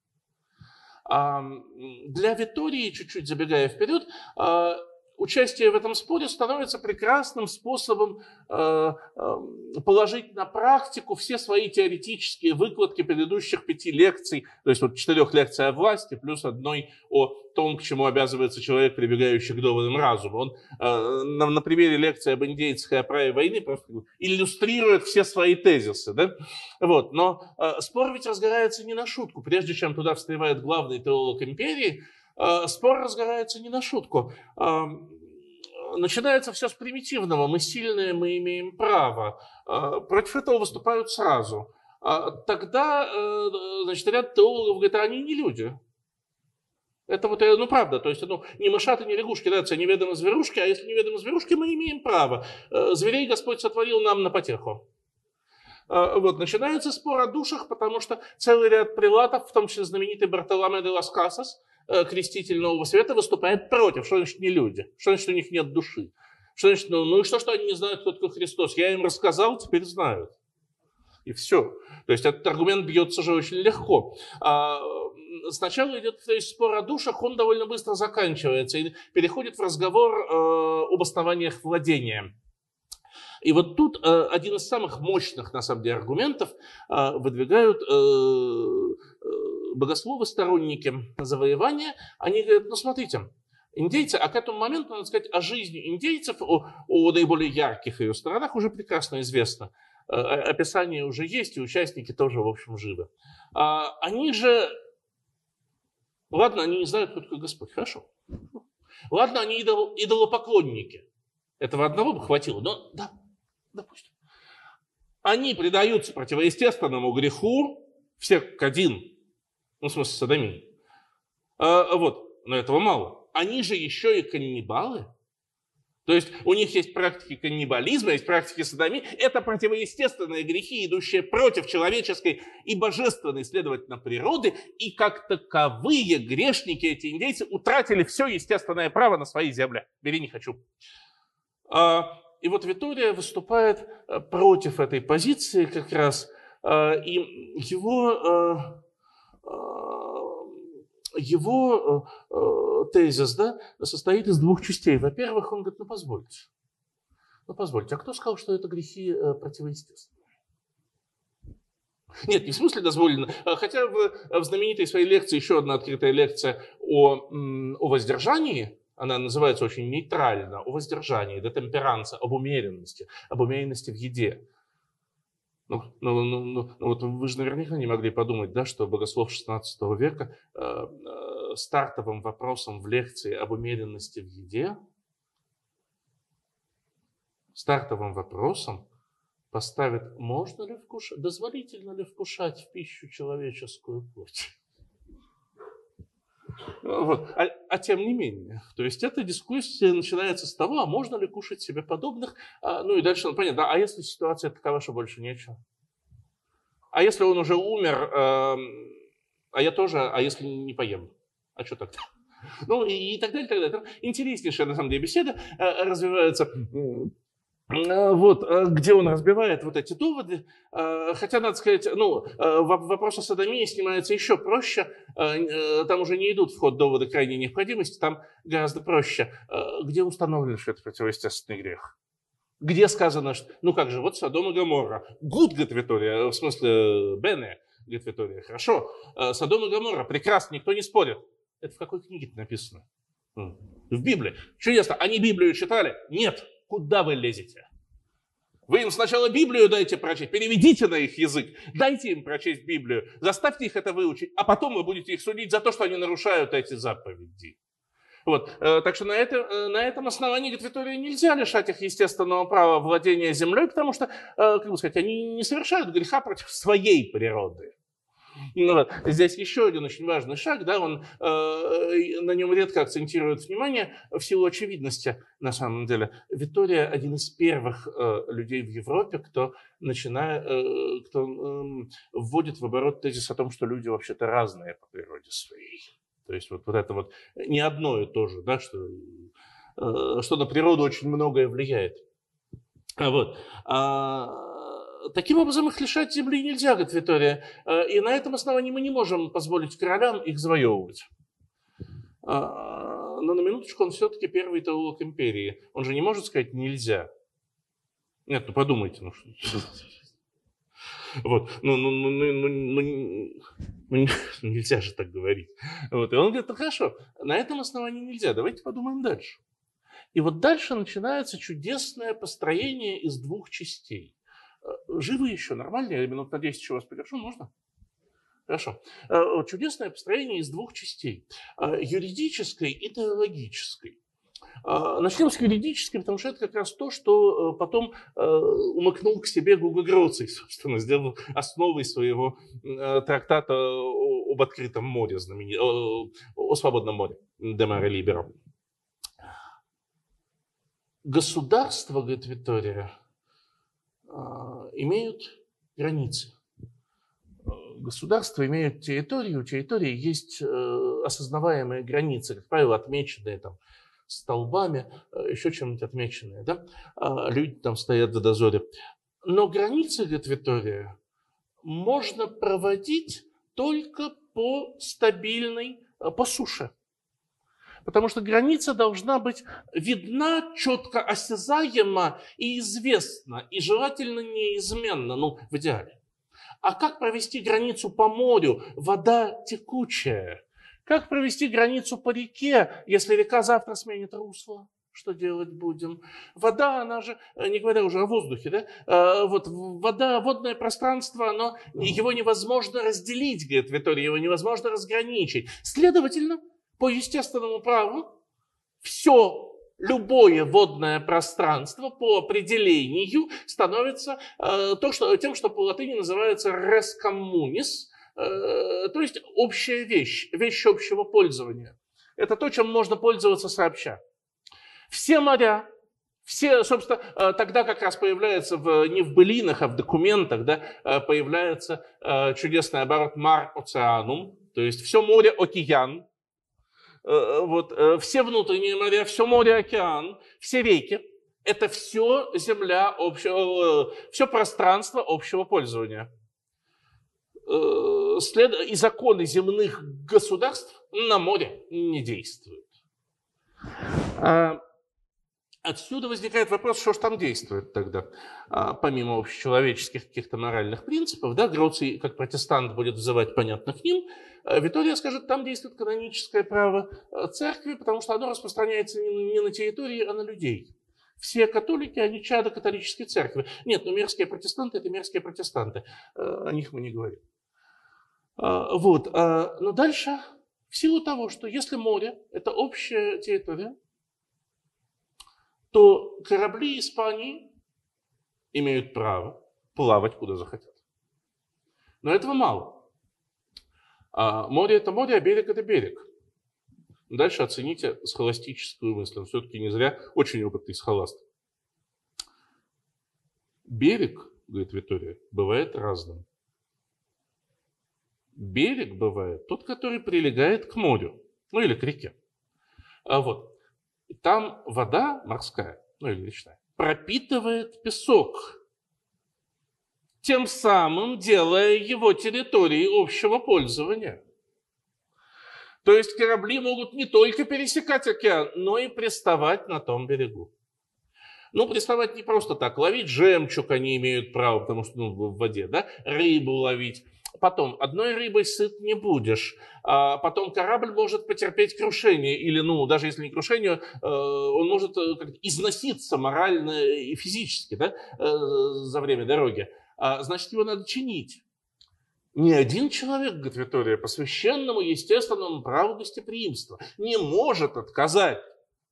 Для Витории, чуть-чуть забегая вперед, а, участие в этом споре становится прекрасным способом э, э, положить на практику все свои теоретические выкладки предыдущих пяти лекций, то есть вот четырех лекций о власти, плюс одной о том, к чему обязывается человек, прибегающий к доводам разума. Он э, на, на примере лекции об индейцах и о праве войны просто иллюстрирует все свои тезисы. Да? Вот. Но спор ведь разгорается не на шутку. Прежде чем туда встревает главный теолог империи, спор разгорается не на шутку. Э, начинается все с примитивного. Мы сильные, мы имеем право. Э, против этого выступают сразу. Тогда, значит, ряд теологов говорит, а они не люди. Это вот, ну, правда, то есть, ну, не мышаты, не лягушки, да, это неведомые зверушки, а если неведомые зверушки, мы имеем право. Зверей Господь сотворил нам на потеху. Вот, начинается спор о душах, потому что целый ряд прилатов, в том числе знаменитый Бартоломе де лас Касас, Э, креститель Нового Света выступает против. Что значит не люди? Что значит у них нет души? Что значит, ну, ну и что, что они не знают, кто такой Христос? Я им рассказал, теперь знают. И все. То есть этот аргумент бьется же очень легко. А, сначала идет то есть, спор о душах, он довольно быстро заканчивается и переходит в разговор э, об основаниях владения. И вот тут э, один из самых мощных, на самом деле, аргументов э, выдвигают э, э богословы, сторонники завоевания. Они говорят, ну смотрите, индейцы, а к этому моменту, надо сказать, о жизни индейцев, о, о наиболее ярких ее сторонах уже прекрасно известно. Э, описание уже есть, и участники тоже, в общем, живы. А, они же, ладно, они не знают, кто такой Господь, хорошо. Ладно, они идол, идолопоклонники. Этого одного бы хватило, но да, допустим. Они предаются противоестественному греху, все как один, ну, в смысле, садомии. А, вот, но этого мало. Они же еще и каннибалы. То есть у них есть практики каннибализма, есть практики садомии. Это противоестественные грехи, идущие против человеческой и божественной, следовательно, природы. И как таковые грешники, эти индейцы, утратили все естественное право на свои земли. Бери не хочу. А, и вот Витория выступает э, против этой позиции как раз. Э, и его, э, его тезис да, состоит из двух частей. Во-первых, он говорит, ну позвольте, ну позвольте, а кто сказал, что это грехи противоестественные? Нет, не в смысле дозволено. А хотя в, в знаменитой своей лекции, еще одна открытая лекция о, о воздержании, она называется очень нейтрально, о воздержании, до темперанца, об умеренности, об умеренности в еде. Ну, ну, ну, ну, ну, вот вы же наверняка не могли подумать, да, что богослов XVI века э, э, стартовым вопросом в лекции об умеренности в еде, стартовым вопросом поставит, можно ли вкушать, дозволительно ли вкушать в пищу человеческую плоть. Вот. А, а тем не менее, то есть эта дискуссия начинается с того, а можно ли кушать себе подобных, а, ну и дальше, ну, понятно, а если ситуация такова, что больше нечего? А если он уже умер, э, а я тоже, а если не поем? А что тогда? Ну и, и так далее, и так далее. Интереснейшая, на самом деле, беседа э, развивается. Э, вот, э, где он разбивает вот эти доводы. Э, хотя, надо сказать, ну, вопрос о садомии снимается еще проще. Там уже не идут в ход доводы крайней необходимости, там гораздо проще. Где установлено, что это противоестественный грех? Где сказано, что, ну как же, вот Содом и Гаморра. Гуд, говорит Витория, в смысле Бене, говорит Витория, хорошо. Содом и Гаморра, прекрасно, никто не спорит. Это в какой книге написано? В Библии. Чудесно. Они Библию читали? Нет. Куда вы лезете? Вы им сначала Библию дайте прочесть, переведите на их язык, дайте им прочесть Библию, заставьте их это выучить, а потом вы будете их судить за то, что они нарушают эти заповеди. Вот. Э, так что на, это, э, на этом основании, говорит Витория, нельзя лишать их естественного права владения землей, потому что, э, как бы сказать, они не совершают греха против своей природы. Ну, вот. Здесь еще один очень важный шаг, да, он, э, на нем редко акцентирует внимание в силу очевидности, на самом деле. Виктория один из первых э, людей в Европе, кто, начинает, э, кто э, вводит в оборот тезис о том, что люди вообще-то разные по природе своей. То есть вот, вот это вот не одно и то же, да, что, что на природу очень многое влияет. А вот. А, Таким образом, их лишать земли нельзя, говорит Витория. Э, и на этом основании мы не можем позволить королям их завоевывать. А, но на минуточку он все-таки первый теолог империи. Он же не может сказать «нельзя». Нет, ну подумайте. Ну, что... Вот. Ну, ну, ну, ну, ну, ну, нельзя же так говорить. Вот. И он говорит, ну хорошо, на этом основании нельзя, давайте подумаем дальше. И вот дальше начинается чудесное построение из двух частей. Э, живы еще, нормально? Я минут на 10 еще вас приглашу, можно? Хорошо. Э, чудесное построение из двух частей. Э, юридической и теологической. Начнем с юридической, потому что это как раз то, что потом умыкнул к себе Гуга Гроций, собственно, сделал основой своего трактата об открытом море, знаменит... о свободном море, Демаре Либеро. Государство, говорит Виктория, а, имеют границы. Государства имеют территорию, у территории есть э, осознаваемые границы, как правило, отмеченные там столбами, э, еще чем-нибудь отмеченные. Да? А, люди там стоят за дозоре. Но границы, говорит Виктория, можно проводить только по стабильной, по суше. Потому что граница должна быть видна, четко осязаема и известна, и желательно неизменно, ну, в идеале. А как провести границу по морю? Вода текучая. Как провести границу по реке, если река завтра сменит русло? Что делать будем? Вода, она же, не говоря уже о воздухе, да? А, вот вода, водное пространство, оно, его невозможно разделить, говорит Витория, его невозможно разграничить. Следовательно, по естественному праву все любое водное пространство по определению становится э, то, что, тем, что по латыни называется res communis, э, то есть общая вещь, вещь общего пользования. Это то, чем можно пользоваться сообща. Все моря, все, собственно, э, тогда как раз появляется в, не в былинах, а в документах, да, э, появляется э, чудесный оборот мар оцианум, то есть все море океан, вот, э, все внутренние моря, все море, океан, все реки, это все земля общего, все пространство общего пользования. И законы земных государств на море не действуют. А, отсюда возникает вопрос, что же там действует тогда, а, помимо общечеловеческих каких-то моральных принципов. Да, Гроций, как протестант, будет взывать, понятно, к ним – Э, Витория скажет, там действует каноническое право э, церкви, потому что оно распространяется не на территории, а на людей. все католики, они чада католической церкви. Нет, ну мерзкие протестанты – это мерзкие протестанты. О них мы не говорим. Вот. Но дальше, в силу того, что если море – это общая территория, то корабли Испании имеют право плавать куда захотят. Но этого мало. А море – это море, а берег – это берег. Дальше оцените схоластическую мысль. Он все-таки не зря очень опытный схоласт. Берег, говорит Витория, бывает разным. Берег бывает тот, который прилегает к морю, ну или к реке. А вот там вода морская, ну или речная, пропитывает песок, тем самым делая его территорией общего пользования. То есть корабли могут не только пересекать океан, но и приставать на том берегу. Ну, приставать не просто так. Ловить жемчуг они имеют право, потому что ну, в воде, да? Рыбу ловить. Потом, одной рыбой сыт не будешь. А потом корабль может потерпеть крушение. Или, ну, даже если не крушение, э, он может э, износиться морально и физически, да, э, за время дороги. А, значит, его надо чинить. Ни один человек, говорит Витория, по священному естественному праву гостеприимства не может отказать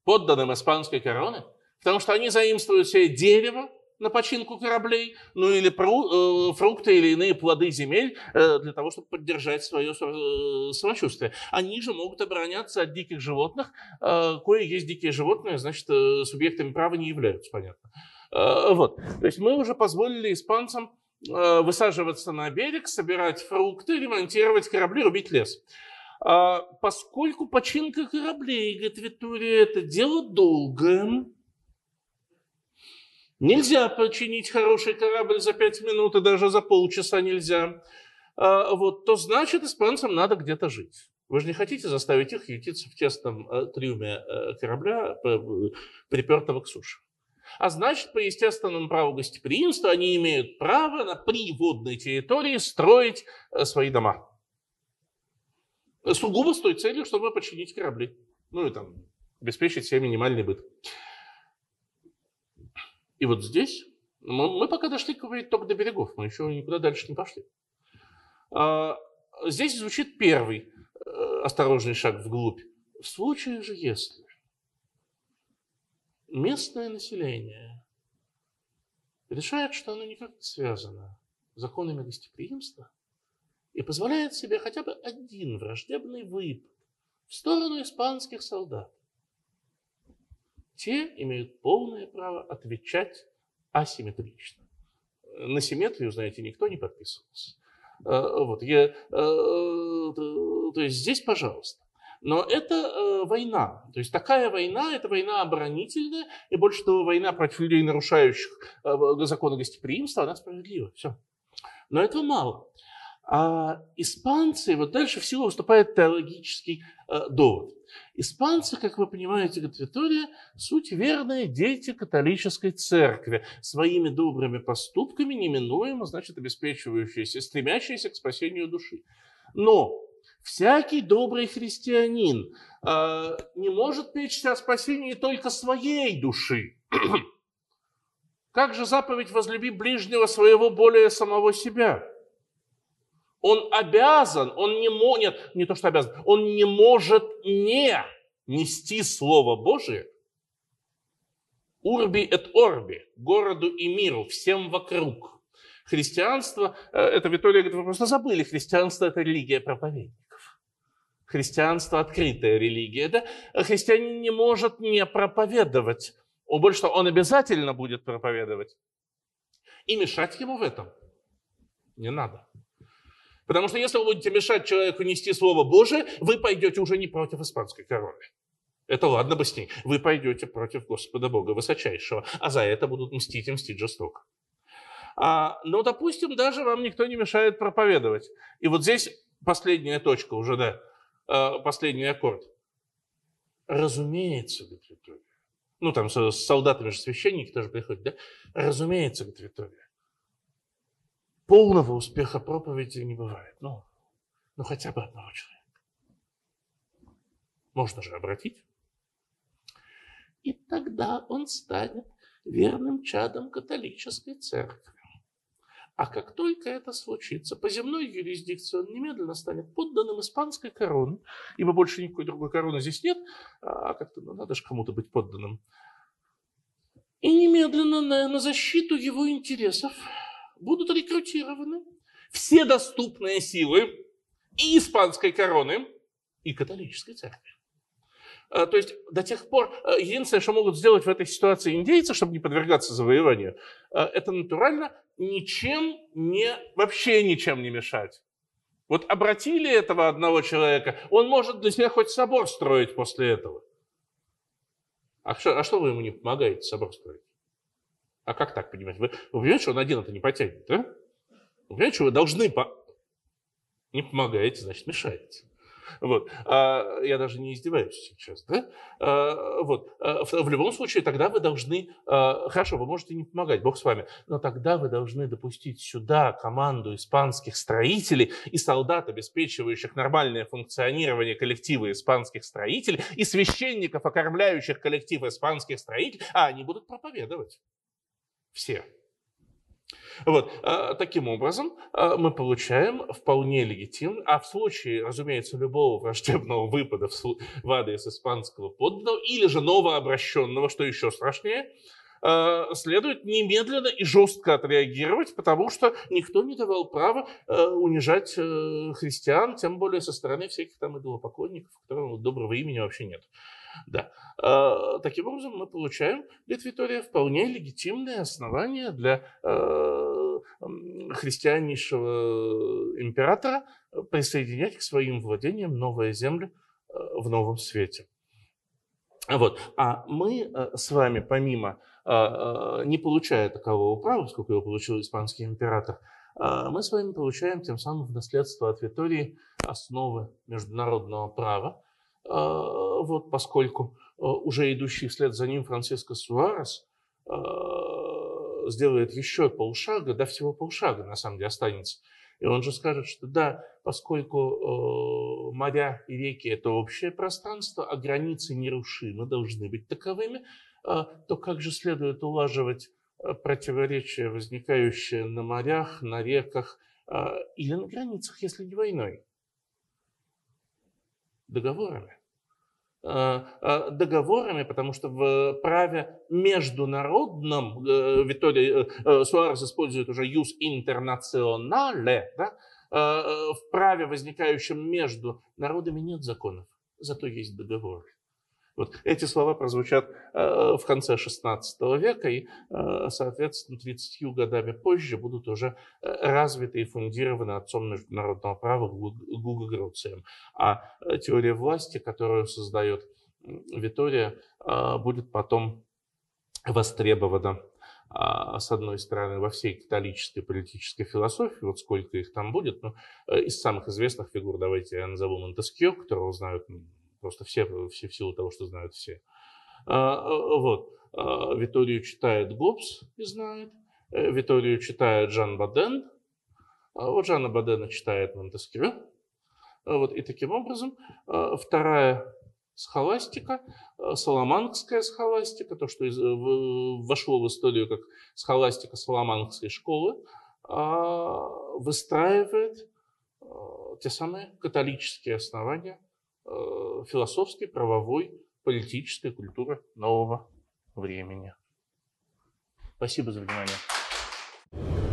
подданным испанской короны, потому что они заимствуют себе дерево на починку кораблей, ну или э, фрукты или иные плоды земель э, для того, чтобы поддержать свое э, самочувствие. Они же могут обороняться от диких животных, кое есть дикие животные, значит, субъектами права не являются, понятно. Вот. То есть мы уже позволили испанцам высаживаться на берег, собирать фрукты, ремонтировать корабли, рубить лес. А поскольку починка кораблей, говорит Витория, это дело долгое, нельзя починить хороший корабль за пять минут, и даже за полчаса нельзя, а вот, то значит испанцам надо где-то жить. Вы же не хотите заставить их ютиться в тесном э, трюме э, корабля, припертого к суше. А значит, по естественному праву гостеприимства они имеют право на приводной территории строить э, свои дома. Сугубо с той целью, чтобы починить корабли. Ну и там обеспечить себе минимальный быт. И вот здесь мы, мы пока дошли, говорить, только до берегов, мы еще никуда дальше не пошли. А, здесь звучит первый э, осторожный шаг вглубь. В случае же, если местное население решает, что оно никак не связано с законами гостеприимства и позволяет себе хотя бы один враждебный выпад в сторону испанских солдат, те имеют полное право отвечать асимметрично. На симметрию, знаете, никто не подписывался. Э, вот, я, э, то есть здесь, пожалуйста. Но это э, война. То есть такая война, это война оборонительная, и больше того, война против людей, нарушающих законы гостеприимства, она справедлива. Все. Но этого мало. А испанцы, вот дальше в силу выступает теологический довод. Испанцы, как вы понимаете, говорит Витория, суть верные дети католической церкви, своими добрыми поступками неминуемо, значит, обеспечивающиеся, стремящиеся к спасению души. Но Всякий добрый христианин э, не может печься о спасении только своей души. как же заповедь «возлюби ближнего своего более самого себя»? Он обязан, он не может, не то что обязан, он не может не нести Слово Божие урби et орби, городу и миру, всем вокруг. Христианство, э, это Виталий говорит, вы просто забыли, христианство – это религия проповедников. Христианство – открытая религия. Да? Христианин не может не проповедовать. Он больше что, он обязательно будет проповедовать. И мешать ему в этом не надо. Потому что если вы будете мешать человеку нести Слово Божие, вы пойдете уже не против испанской короны. Это ладно бы с ней. Вы пойдете против Господа Бога Высочайшего, а за это будут мстить и мстить жестоко. А, ну, допустим, даже вам никто не мешает проповедовать. И вот здесь последняя точка уже, да. Э, последний аккорд. Разумеется, говорит Виктория. Ну, там с солдатами же священники тоже приходят, да? Разумеется, говорит Виктория. Полного успеха проповеди не бывает. Ну, ну хотя бы одного человека. Можно же обратить. И тогда он станет верным чадом католической церкви. А как только это случится, по земной юрисдикции он немедленно станет подданным испанской короны, ибо больше никакой другой короны здесь нет, а как-то ну, надо же кому-то быть подданным. И немедленно на, на защиту его интересов будут рекрутированы все доступные силы и испанской короны, и католической церкви. А, то есть до тех пор а, единственное, что могут сделать в этой ситуации индейцы, чтобы не подвергаться завоеванию, а, это натурально ничем не, вообще ничем не мешать. Вот обратили этого одного человека, он может для себя хоть собор строить после этого. А что, а что вы ему не помогаете собор строить? А как так понимать? Вы, вы понимаете, что он один это не потянет, да? Вы понимаете, что вы должны по... Не помогаете, значит, мешаете. Вот. А, я даже не издеваюсь сейчас. Да? А, вот. А, в, в любом случае, тогда вы должны... А, хорошо, вы можете не помогать, Бог с вами, но тогда вы должны допустить сюда команду испанских строителей и солдат, обеспечивающих нормальное функционирование коллектива испанских строителей, и священников, окормляющих коллектив испанских строителей, а они будут проповедовать. Все. Вот. А, таким образом, а, мы получаем вполне легитимно, а в случае, разумеется, любого враждебного выпада в адрес испанского подданного или же новообращенного, что еще страшнее, а, следует немедленно и жестко отреагировать, потому что никто не давал права унижать э, христиан, тем более со стороны всяких там идолопоклонников, которым доброго имени вообще нет. Да. А, таким образом, мы получаем, говорит Витория, вполне легитимное основание для а, христианнейшего императора присоединять к своим владениям новые земли а, в новом свете. Вот. А мы с вами, помимо, не получая такового права, сколько его получил испанский император, мы с вами получаем тем самым в наследство от Витории основы международного права, а, вот поскольку а, уже идущий вслед за ним Франциско Суарес а, сделает еще полшага, да всего полшага на самом деле останется. И он же скажет, что да, поскольку моря и реки – это общее пространство, а границы нерушимы, должны быть таковыми, то как же следует улаживать противоречия, возникающие на морях, на реках или на границах, если не войной? Договорами. Э, э, договорами, потому что в праве международном, э, Витория Суарес использует уже юс интернационале, да, в праве, возникающем между народами, нет законов, зато есть договоры. Вот эти слова прозвучат в конце XVI века и, соответственно, 30 годами позже будут уже развиты и фундированы отцом международного права Гуга Гроцием. А теория власти, которую создает Витория, будет потом востребована с одной стороны, во всей католической политической философии, вот сколько их там будет, но из самых известных фигур, давайте я назову Монтескье, которого знают просто все, все в силу того, что знают все. А, а, вот. А, Виторию читает Гоббс и знает. Э, Виторию читает Жан Баден. Вот Жанна Бадена читает Монтескье. Вот. И таким образом вторая схоластика, саламанкская схоластика, то, что вошло в историю как схоластика саламанкской школы, выстраивает те самые католические основания Э, Э, философской, правовой, политической культуры нового времени. Спасибо за внимание.